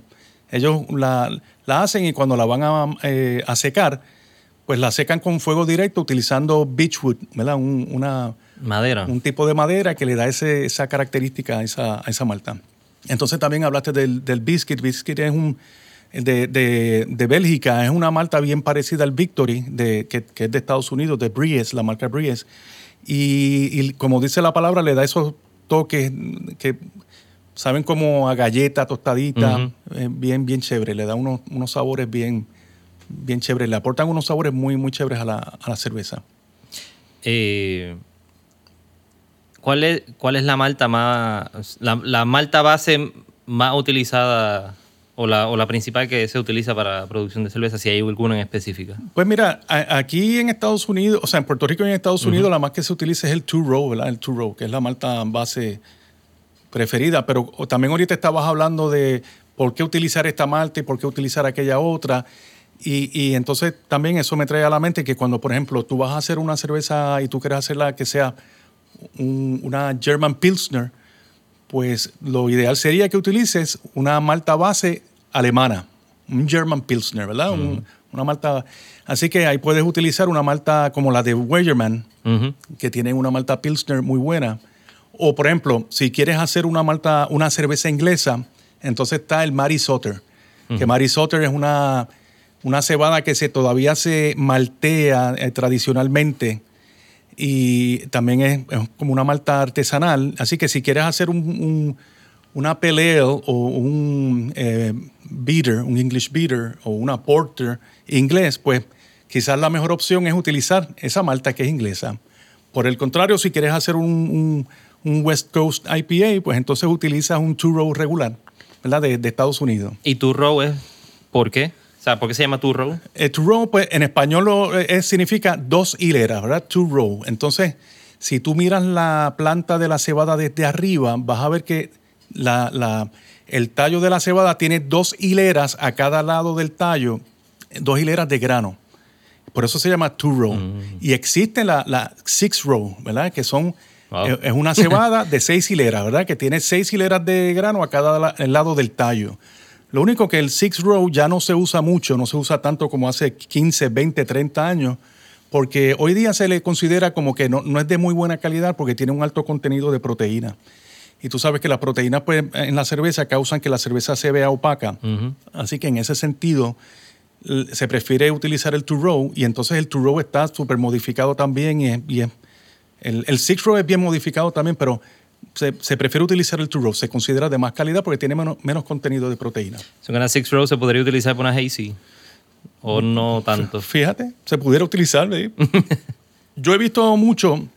Ellos la, la hacen y cuando la van a, eh, a secar, pues la secan con fuego directo utilizando beechwood, ¿verdad? Un- una, Madera. Un tipo de madera que le da ese, esa característica a esa, a esa malta. Entonces también hablaste del, del biscuit. Biscuit es un de, de, de, Bélgica, es una malta bien parecida al Victory, de, que, que es de Estados Unidos, de Bries, la marca Bries. Y, y, como dice la palabra, le da esos toques que saben como a galleta tostadita, eh, bien, bien chévere. Le da unos, unos sabores bien, bien chéveres. Le aportan unos sabores muy, muy chéveres a la, a la cerveza. Eh, ¿cuál, es, ¿Cuál es la malta más. La, la, malta base más utilizada o la, o la principal que se utiliza para producción de cerveza, si hay alguna en específica? Pues mira, a, aquí en Estados Unidos, o sea, en Puerto Rico y en Estados uh -huh. Unidos, la más que se utiliza es el Two Row, ¿verdad? El Two Row, que es la malta base preferida. Pero también ahorita estabas hablando de por qué utilizar esta malta y por qué utilizar aquella otra. Y, y, entonces también eso me trae a la mente que cuando, por ejemplo, tú vas a hacer una cerveza y tú quieres hacerla que sea un, una German Pilsner, pues lo ideal sería que utilices una malta base alemana, un German Pilsner, ¿verdad? Uh -huh. un, una malta. Así que ahí puedes utilizar una malta como la de Weyermann, uh -huh. que tiene una malta Pilsner muy buena. O, por ejemplo, si quieres hacer una malta, una cerveza inglesa, entonces está el Mary Sotter, uh -huh. que Mary Sotter es una, una cebada que se, todavía se maltea eh, tradicionalmente y también es, como una malta artesanal. Así que si quieres hacer un, un, una pale o un eh, beater, un English beater o una porter inglés, pues quizás la mejor opción es utilizar esa malta que es inglesa. Por el contrario, si quieres hacer un, un West Coast IPA, pues entonces utilizas un two-row regular, ¿verdad? De, de, Estados Unidos. ¿Y two-row es por qué? Sea, ¿por qué se llama two-row? Eh, two-row, pues en español lo, eh, significa dos hileras, ¿verdad? Two-row. Entonces, si tú miras la planta de la cebada desde arriba, vas a ver que la, la, el tallo de la cebada tiene dos hileras a cada lado del tallo, dos hileras de grano. Por eso se llama two-row. Mm. Y existe la, la six-row, ¿verdad? Que son Wow. Es una cebada de seis hileras, ¿verdad? Que tiene seis hileras de grano a cada lado del tallo. Lo único que el six row ya no se usa mucho, no se usa tanto como hace 15, 20, 30 años, porque hoy día se le considera como que no, no es de muy buena calidad porque tiene un alto contenido de proteína. Y tú sabes que las proteínas pues, en la cerveza causan que la cerveza se vea opaca. Uh -huh. Así que en ese sentido se prefiere utilizar el two row y entonces el two row está súper modificado también y el, el six row es bien modificado también, pero se, se, prefiere utilizar el two row. Se considera de más calidad porque tiene menos, menos contenido de proteína. ¿So una six row se podría utilizar para una hazy? ¿O no tanto? Fíjate, se pudiera utilizar. Yo he visto mucho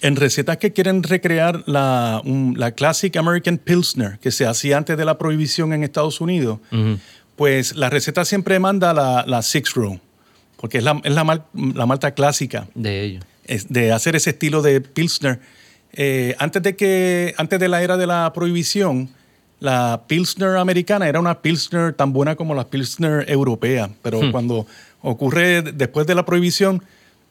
en recetas que quieren recrear la, un, la Classic American Pilsner que se hacía antes de la prohibición en Estados Unidos. Uh -huh. Pues la receta siempre manda la, la six row porque es la, es la, mal, la malta clásica. De ellos de hacer ese estilo de Pilsner. Eh, antes, de que, antes de la era de la prohibición, la Pilsner americana era una Pilsner tan buena como la Pilsner europea, pero hmm. cuando ocurre después de la prohibición,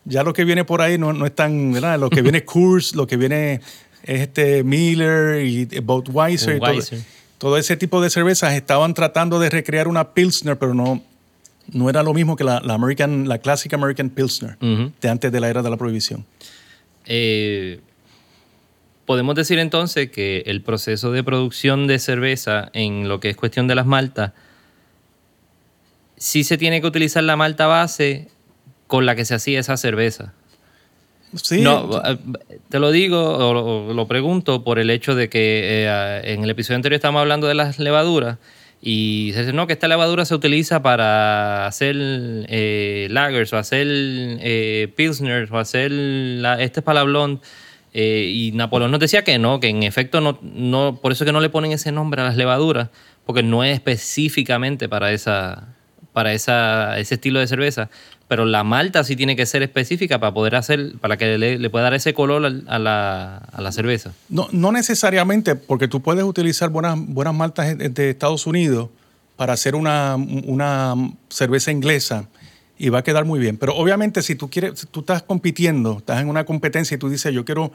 ya lo que viene por ahí no, no es tan, ¿verdad? Lo que viene es Coors, lo que viene es este Miller y Budweiser, y todo, todo, ese tipo de cervezas estaban tratando de recrear una Pilsner, pero no, no era lo mismo que la, la American, la clásica American Pilsner uh -huh. de antes de la era de la prohibición. Eh, Podemos decir entonces que el proceso de producción de cerveza en lo que es cuestión de las maltas, sí se tiene que utilizar la malta base con la que se hacía esa cerveza. Sí. No, eh, te lo digo o, lo pregunto por el hecho de que eh, en el episodio anterior estábamos hablando de las levaduras y se dice, no, que esta levadura se utiliza para hacer eh, lagers o hacer eh, pilsners o hacer la, este palablón. Eh, y Napoleón nos decía que no, que en efecto no, no, por eso que no le ponen ese nombre a las levaduras, porque no es específicamente para, esa, para esa, ese estilo de cerveza. Pero la malta sí tiene que ser específica para poder hacer, para que le, le pueda dar ese color a la, a la, cerveza. No, no necesariamente, porque tú puedes utilizar buenas, buenas maltas de Estados Unidos para hacer una, una cerveza inglesa y va a quedar muy bien. Pero obviamente si tú quieres, si tú estás compitiendo, estás en una competencia y tú dices, yo quiero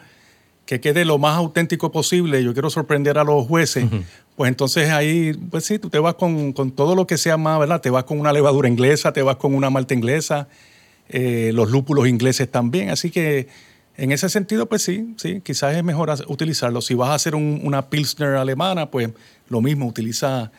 que quede lo más auténtico posible, yo quiero sorprender a los jueces, uh -huh. pues entonces ahí, pues sí, tú te vas con, con, todo lo que sea más, ¿verdad? Te vas con una levadura inglesa, te vas con una malta inglesa, eh, los lúpulos ingleses también, así que En ese sentido, pues sí, sí, quizás es mejor utilizarlo. Si vas a hacer un- una Pilsner alemana, pues lo mismo, utiliza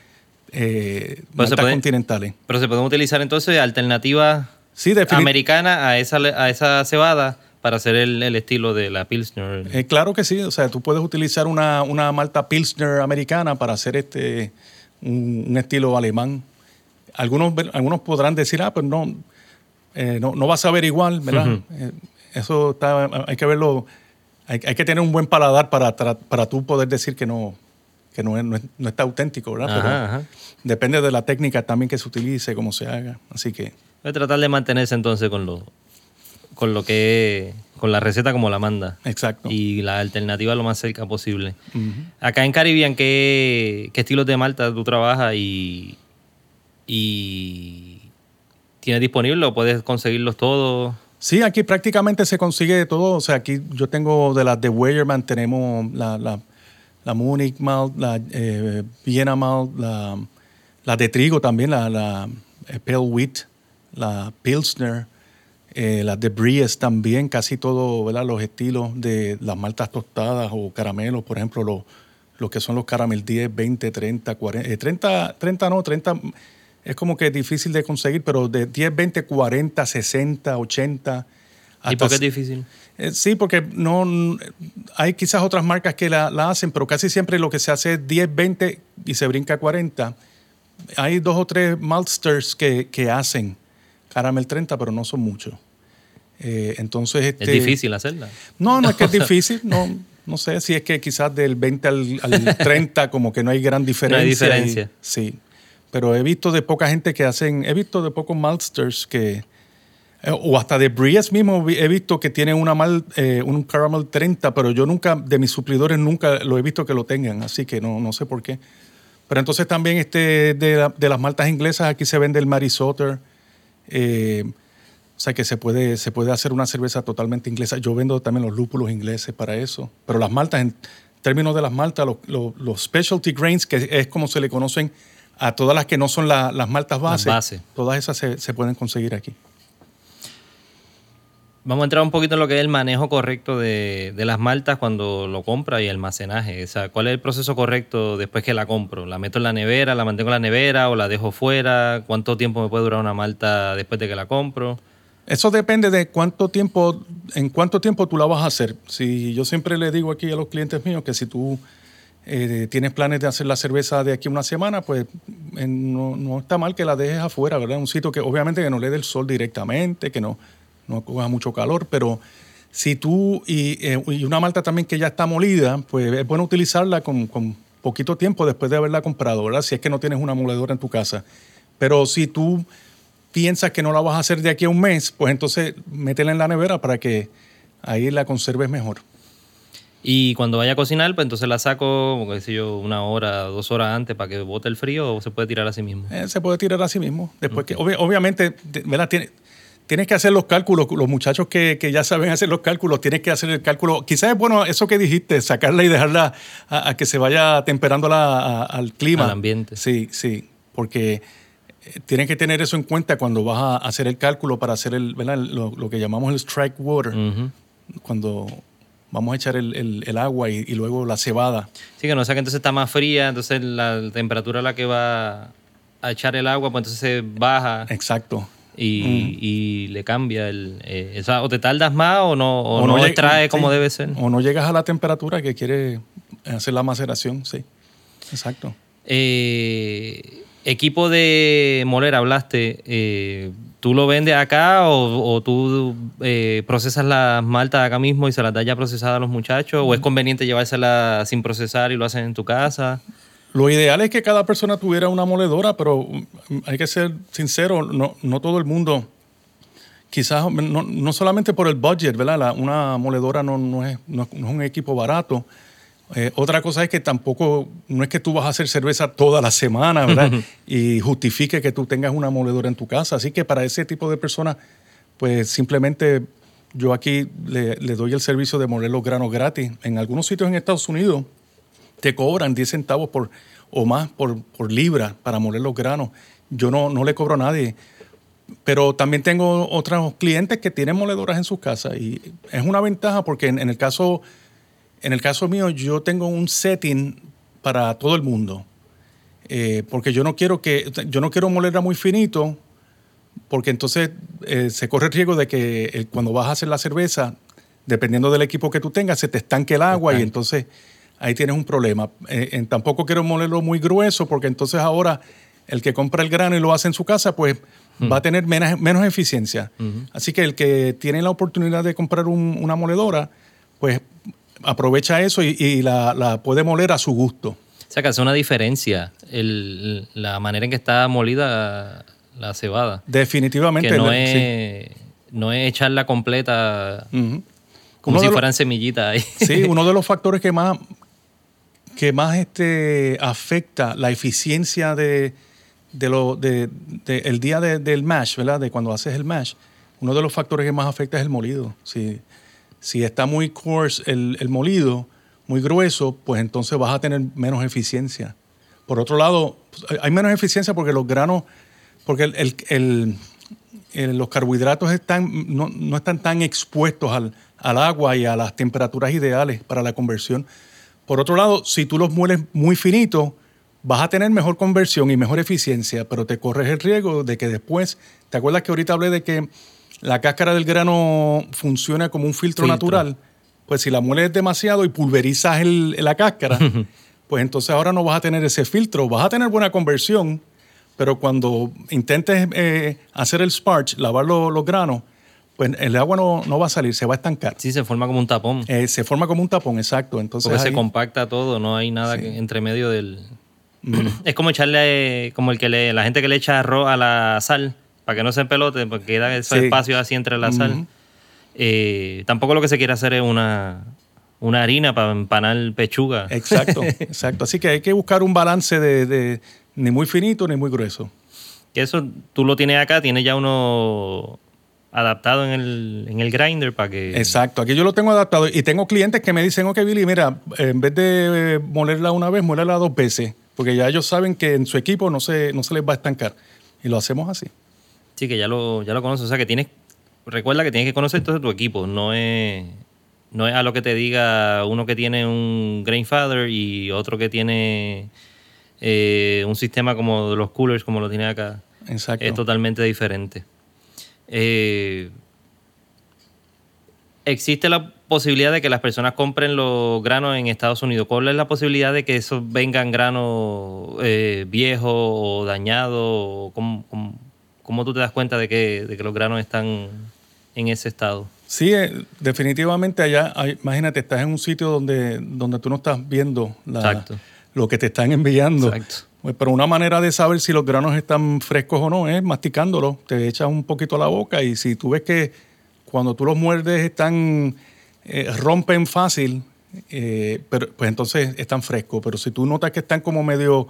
eh, se continentales. Pero se pueden utilizar entonces alternativas Sí, americanas a esa, a esa cebada para hacer el, el estilo de la Pilsner. Eh, claro que sí, o sea, tú puedes utilizar una, una malta Pilsner americana para hacer este un, un estilo alemán. Algunos, algunos podrán decir, ah, pues no, eh, no, no vas a ver igual, ¿verdad? Eh, eso está, hay que verlo, hay, hay que tener un buen paladar para, para tú poder decir que no, que no, es- no, es- no está auténtico, ¿verdad? Pero Ajá, ajá. depende de la técnica también que se utilice, cómo se haga. Así que, Voy a tratar de mantenerse entonces con lo, con lo que con la receta como la manda. exacto. Y la alternativa lo más cerca posible. Ujú. Acá en Caribbean, ¿qué, qué estilos de malta tú trabajas y, y tienes disponible o puedes conseguirlos todos? Sí, aquí prácticamente se consigue de todo. O sea, aquí yo tengo de las de Weyermann, tenemos la, la, la Munich Malt, la eh, Vienna Malt, la, la de trigo también, la, la Pale Wheat, la Pilsner, eh, las de Bries también, casi todo, ¿verdad? Los estilos de las maltas tostadas o caramelos, por ejemplo, los, los que son los caramel 10, 20, 30, 40, eh, 30, 30 no, 30 es como que difícil de conseguir, pero de 10, 20, 40, 60, 80. ¿Y por qué es difícil? eh, Sí, porque no hay quizás otras marcas que la, la hacen, pero casi siempre lo que se hace es 10, 20 y se brinca a 40. Hay dos o tres maltsters que, que hacen caramel 30, pero no son muchos. Eh, entonces, Es este, difícil hacerla. No, no es que es difícil. No, no sé si es que quizás del 20 al, al 30 como que no hay gran diferencia. y- diferencia. sí. Pero he visto de poca gente que hacen, he visto de pocos maltsters que, o hasta de Bries mismo he visto que tienen una mal, eh, un caramel 30, pero yo nunca, de mis suplidores nunca lo he visto que lo tengan, así que no, no sé por qué. Pero entonces también este, de, la- de las maltas inglesas aquí se vende el Marisotter. eh, o sea que se puede, se puede hacer una cerveza totalmente inglesa. Yo vendo también los lúpulos ingleses para eso. Pero las maltas, en términos de las maltas, los, los- los specialty grains, que es como se le conocen a todas las que no son la- las maltas Las bases, bases. todas esas se, se pueden conseguir aquí. Vamos a entrar un poquito en lo que es el manejo correcto de, las maltas cuando lo compra y almacenaje. O sea, ¿cuál es el proceso correcto después que la compro? ¿La meto en la nevera, la mantengo en la nevera o la dejo fuera? ¿Cuánto tiempo me puede durar una malta después de que la compro? Eso depende de cuánto tiempo, en cuánto tiempo tú la vas a hacer. Si yo siempre le digo aquí a los clientes míos que si tú eh, tienes planes de hacer la cerveza de aquí una semana, pues no, no está mal que la dejes afuera, ¿verdad? Un sitio que obviamente que no le dé el sol directamente, que no, no coja mucho calor, pero si tú y, eh, y una malta también que ya está molida, pues es bueno utilizarla con, con poquito tiempo después de haberla comprado, ¿verdad? Si es que no tienes una moledora en tu casa. Pero si tú piensas que no la vas a hacer de aquí a un mes, pues entonces métela en la nevera para que ahí la conserves mejor. Y cuando vaya a cocinar, pues entonces la saco, qué sé yo, una hora, dos horas antes para que bote el frío o se puede tirar así mismo. Eh, se puede tirar así mismo. Después que, obvi- obviamente, ¿verdad? Tiene- tienes que hacer los cálculos. Los muchachos que, que ya saben hacer los cálculos, tienes que hacer el cálculo. Quizás es bueno eso que dijiste, sacarla y dejarla a, a que se vaya temperándola al clima. Al ambiente. Sí, sí. Porque eh, tienes que tener eso en cuenta cuando vas a hacer el cálculo para hacer el, ¿verdad? Lo, lo que llamamos el strike water. Cuando vamos a echar el, el- el agua y, y luego la cebada. Sí, que no sea que entonces está más fría, entonces la temperatura a la que va a echar el agua, pues entonces se baja Exacto. Y, y le cambia el... eh, o, sea, o te tardas más o no, o O no, lleg- extrae como sí. debe ser. O no llegas a la temperatura que quiere hacer la maceración, sí. Exacto. Eh, equipo de moler, hablaste. eh, ¿Tú lo vendes acá o, o tú eh, procesas las maltas acá mismo y se las das ya procesadas a los muchachos? ¿O es conveniente llevárselas sin procesar y lo hacen en tu casa? Lo ideal es que cada persona tuviera una moledora, pero mm, hay que ser sincero, no, no todo el mundo, quizás no, no solamente por el budget, ¿verdad? La- una moledora no, no es, no es- no es un equipo barato. Eh, otra cosa es que tampoco, no es que tú vas a hacer cerveza toda la semana, ¿verdad? y justifique que tú tengas una moledora en tu casa. Así que para ese tipo de personas, pues simplemente yo aquí le, le doy el servicio de moler los granos gratis. En algunos sitios en Estados Unidos te cobran 10 centavos por, o más por, por libra para moler los granos. Yo no, no le cobro a nadie pero también tengo otros clientes que tienen moledoras en sus casas y es una ventaja porque en, el caso en el caso mío yo tengo un setting para todo el mundo eh, porque yo no quiero que yo no quiero molerla muy finito porque entonces eh, se corre el riesgo de que cuando vas a hacer la cerveza dependiendo del equipo que tú tengas se te estanque el agua y entonces ahí tienes un problema eh, tampoco quiero molerlo muy grueso porque entonces ahora el que compra el grano y lo hace en su casa pues va a tener menos, menos eficiencia. Así que el que tiene la oportunidad de comprar una moledora, pues aprovecha eso y, la, puede moler a su gusto. O sea que hace una diferencia la manera en que está molida la cebada. Definitivamente. Que no, es, no es echarla completa como si fueran semillitas ahí. Sí, uno de los factores que más, que más este, afecta la eficiencia de, de lo, de, el día del mash, ¿verdad? De cuando haces el mash, uno de los factores que más afecta es el molido. Si, si está muy coarse el, el, molido, muy grueso, pues entonces vas a tener menos eficiencia. Por otro lado, pues, hay menos eficiencia porque los granos, porque el, el, los carbohidratos están, no, no, están tan expuestos al, al agua y a las temperaturas ideales para la conversión. Por otro lado, si tú los mueles muy finitos, vas a tener mejor conversión y mejor eficiencia, pero te corres el riesgo de que después, ¿te acuerdas que ahorita hablé de que la cáscara del grano funciona como un filtro, natural? Pues si la mueles demasiado y pulverizas la cáscara, pues entonces ahora no vas a tener ese filtro, vas a tener buena conversión, pero cuando intentes eh, hacer el sparge, lavar los granos, pues el agua no, va a salir, se va a estancar. Sí, se forma como un tapón. Eh, se forma como un tapón, exacto. Entonces Porque se compacta todo, no hay nada entre medio del, es como echarle, como el que le, la gente que le echa arroz a la sal, para que no se pelote, porque queda ese espacio así entre la sal. Eh, tampoco lo que se quiere hacer es una, una harina para empanar pechuga. Exacto, exacto. Así que hay que buscar un balance de, ni muy finito ni muy grueso. Que eso tú lo tienes acá, tienes ya uno adaptado en el, en el grinder para que... Exacto, aquí yo lo tengo adaptado y tengo clientes que me dicen, ok Billy, mira, en vez de molerla una vez, molerla dos veces porque ya ellos saben que en su equipo no se, no se les va a estancar. Y lo hacemos así. Sí, que ya lo, ya lo conoces. O sea, que tienes, recuerda que tienes que conocer todo tu equipo. No es, no es a lo que te diga uno que tiene un Grainfather y otro que tiene eh, un sistema como los coolers, como lo tiene acá. Exacto. Es totalmente diferente. Eh, existe la posibilidad de que las personas compren los granos en Estados Unidos? ¿Cuál es la posibilidad de que esos vengan granos eh, viejos o dañados? ¿Cómo, cómo, tú te das cuenta de que, de que, los granos están en ese estado? Sí, eh, definitivamente allá, imagínate, estás en un sitio donde, donde tú no estás viendo lo que te están enviando. Exacto. Pues, pero una manera de saber si los granos están frescos o no es masticándolos. Te echas un poquito a la boca y si tú ves que cuando tú los muerdes están eh, rompen fácil, eh, pero pues entonces están frescos. Pero si tú notas que están como medio,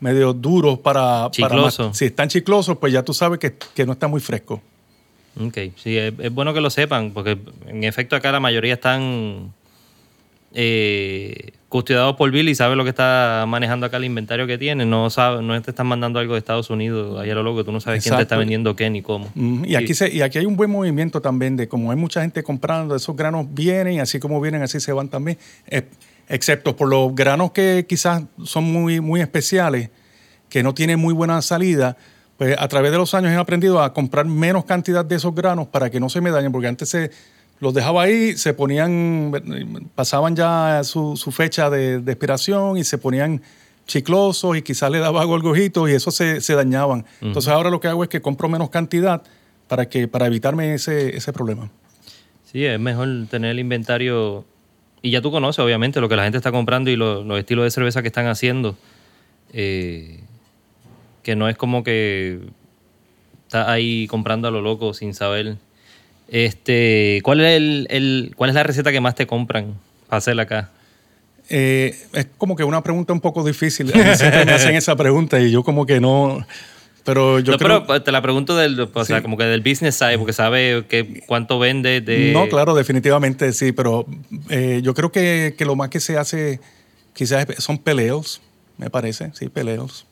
medio duros para... Chiclosos. si están chiclosos, pues ya tú sabes que, no está muy fresco. Ok, sí, es, bueno que lo sepan, porque en efecto acá la mayoría están eh, custodiados por Bill y sabe lo que está manejando acá el inventario que tiene. No sabe, no te están mandando algo de Estados Unidos, allá lo loco, tú no sabes quién te está vendiendo qué ni cómo. y, aquí y aquí hay un buen movimiento también de como hay mucha gente comprando, esos granos vienen y así como vienen, así se van también. Eh, excepto por los granos que quizás son muy, muy especiales, que no tienen muy buena salida. Pues a través de los años he aprendido a comprar menos cantidad de esos granos para que no se me dañen, porque antes se, los dejaba ahí, se ponían, pasaban ya su, fecha de, expiración y se ponían chiclosos y quizás le daba gorgojitos y eso se, dañaban. Entonces ahora lo que hago es que compro menos cantidad para, que, para evitarme ese, ese problema. Sí, es mejor tener el inventario y ya tú conoces obviamente lo que la gente está comprando y los estilos de cerveza que están haciendo. Eh, que no es como que está ahí comprando a lo loco sin saber este, ¿cuál es el, cuál es la receta que más te compran para hacerla acá? Eh, es como que una pregunta un poco difícil. Siempre me hacen esa pregunta y yo como que no. Pero yo creo... pero te la pregunto del, o sea, como que del business side, porque sabe que cuánto vende de... No, claro, definitivamente sí, pero eh, yo creo que, que, lo más que se hace quizás son peleos, me parece, sí, peleos.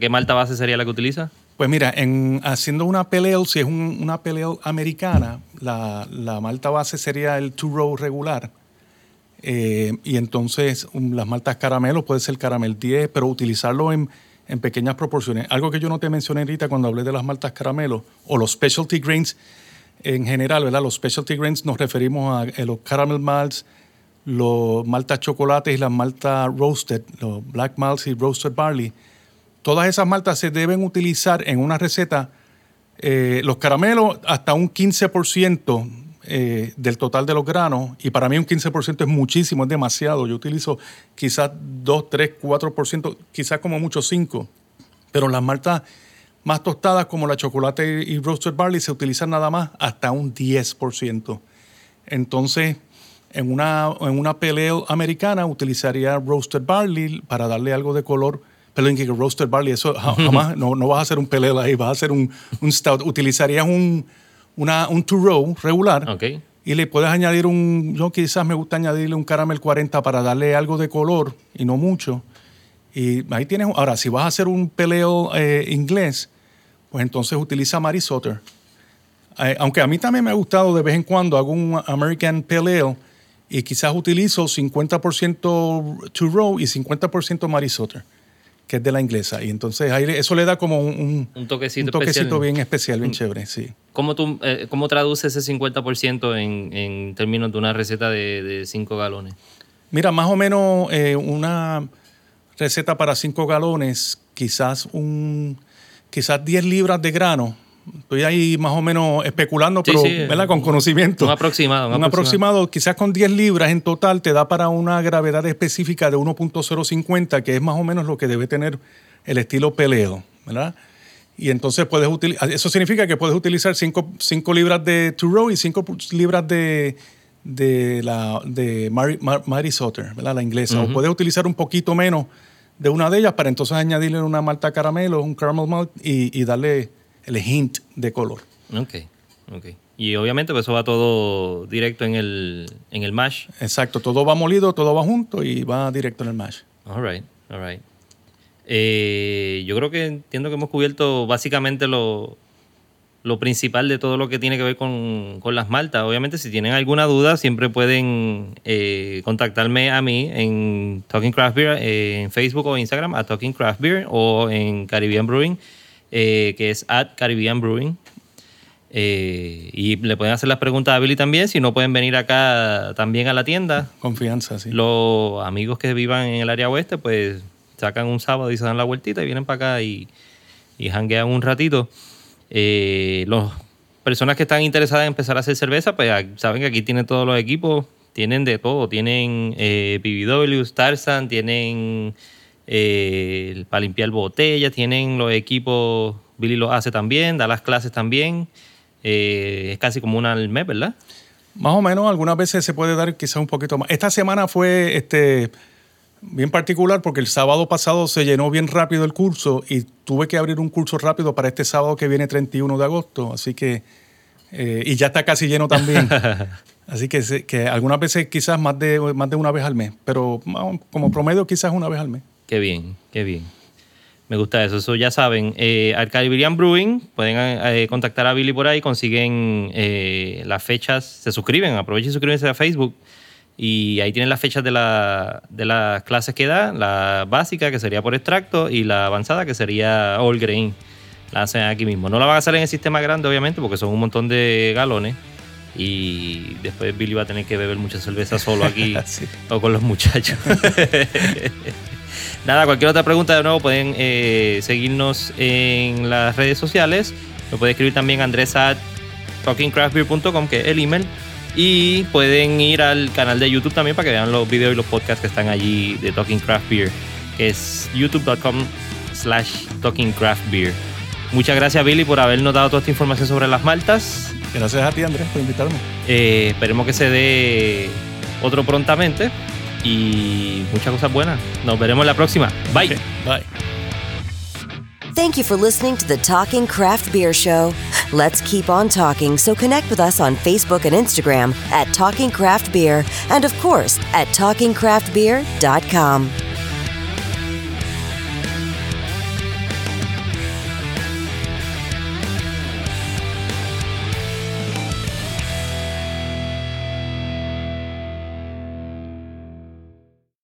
¿Qué malta base sería la que utiliza? Pues mira, en, haciendo una pelea, si es una pelea americana, la, malta base sería el two-row regular. Eh, y entonces um, las maltas caramelo puede ser caramel 10, pero utilizarlo en, en, pequeñas proporciones. Algo que yo no te mencioné ahorita cuando hablé de las maltas caramelo o los specialty grains en general, ¿verdad? Los specialty grains nos referimos a, a los caramel malts, los maltas chocolates y las maltas roasted, los black malts y roasted barley Todas esas maltas se deben utilizar en una receta, eh, los caramelos hasta un 15% eh, del total de los granos, y para mí un 15% es muchísimo, es demasiado. Yo utilizo quizás 2, 3, 4%, quizás como mucho 5%, pero las maltas más tostadas como la chocolate y roasted barley se utilizan nada más hasta un 10%. Entonces, en una, en una pelea americana utilizaría roasted barley para darle algo de color que roasted barley, eso jamás, no, no, vas a hacer un pelele ahí, vas a hacer un, un stout. Utilizarías un, una, un two-row regular okay. y le puedes añadir un, yo quizás me gusta añadirle un caramel 40 para darle algo de color y no mucho. Y ahí tienes, ahora, si vas a hacer un peleo eh, inglés, pues entonces utiliza Mary Sutter. Eh, aunque a mí también me ha gustado de vez en cuando, hago un American Pale y quizás utilizo 50% two row y 50% Mary Sutter que es de la inglesa. Y entonces ahí eso le da como un, un toquecito, un toquecito bien especial, bien chévere, sí. ¿Cómo, tú, eh, cómo traduces ese 50% en, en, términos de una receta de 5 galones? Mira, más o menos eh, una receta para 5 galones, quizás un quizás 10 libras de grano estoy ahí más o menos especulando, pero ¿verdad? con conocimiento. Un aproximado. Un, aproximado. quizás con 10 libras en total te da para una gravedad específica de 1.050, que es más o menos lo que debe tener el estilo peleo, ¿verdad? Y entonces puedes utilizar, eso significa que puedes utilizar 5 libras de two row y 5 libras de, de la de Mary, Mary Sutter, ¿verdad? La inglesa. O puedes utilizar un poquito menos de una de ellas para entonces añadirle una malta caramelo, un caramel malt y, y darle el hint de color. Ok, ok. Y obviamente pues eso va todo directo en el, en el mash. Exacto, todo va molido, todo va junto y va directo en el mash. All right, all right. Eh, yo creo que entiendo que hemos cubierto básicamente lo, lo principal de todo lo que tiene que ver con, con las maltas. Obviamente, si tienen alguna duda, siempre pueden eh, contactarme a mí en Talking Craft Beer, eh, en Facebook o Instagram, a Talking Craft Beer o en Caribbean Brewing eh, que es at Caribbean Brewing. Eh, y le pueden hacer las preguntas a Billy también, si no pueden venir acá también a la tienda. Confianza, sí. Los amigos que vivan en el área oeste, pues sacan un sábado y se dan la vueltita y vienen para acá y, y hanguean un ratito. Eh, las personas que están interesadas en empezar a hacer cerveza, pues saben que aquí tienen todos los equipos, tienen de todo, tienen eh, PBW, Tarzan, tienen eh, para limpiar botellas, tienen los equipos, Billy los hace también, da las clases también. Eh, es casi como una al mes, ¿verdad? Más o menos, algunas veces se puede dar quizás un poquito más. Esta semana fue este, bien particular porque el sábado pasado se llenó bien rápido el curso y tuve que abrir un curso rápido para este sábado que viene 31 de agosto, así que, eh, y ya está casi lleno también. así que, que algunas veces quizás más de, más de una vez al mes, pero como promedio quizás una vez al mes. Qué bien, qué bien. Me gusta eso. Eso ya saben. Eh, Caribbean Brewing, pueden eh, contactar a Billy por ahí, consiguen eh, las fechas, se suscriben, aprovechen y suscríbanse a Facebook. Y ahí tienen las fechas de, la, de las clases que da, la básica, que sería por extracto, y la avanzada, que sería all grain. La hacen aquí mismo. No la van a hacer en el sistema grande, obviamente, porque son un montón de galones. Y después Billy va a tener que beber mucha cerveza solo aquí o con los muchachos. Nada, cualquier otra pregunta de nuevo pueden eh, seguirnos en las redes sociales. Lo puede escribir también Andrés a talkingcraftbeer.com, que es el email. Y pueden ir al canal de YouTube también para que vean los videos y los podcasts que están allí de Talking Craft Beer, que es youtube.com slash Talking Muchas gracias Billy por habernos dado toda esta información sobre las maltas. Gracias a ti Andrés por invitarme. Eh, esperemos que se dé otro prontamente y muchas cosas buenas. Nos veremos la próxima. Bye. Okay, bye. Thank you for listening to the Talking Craft Beer Show. Let's keep on talking, so connect with us on Facebook and Instagram at Talking Craft Beer and, of course, at TalkingCraftBeer.com.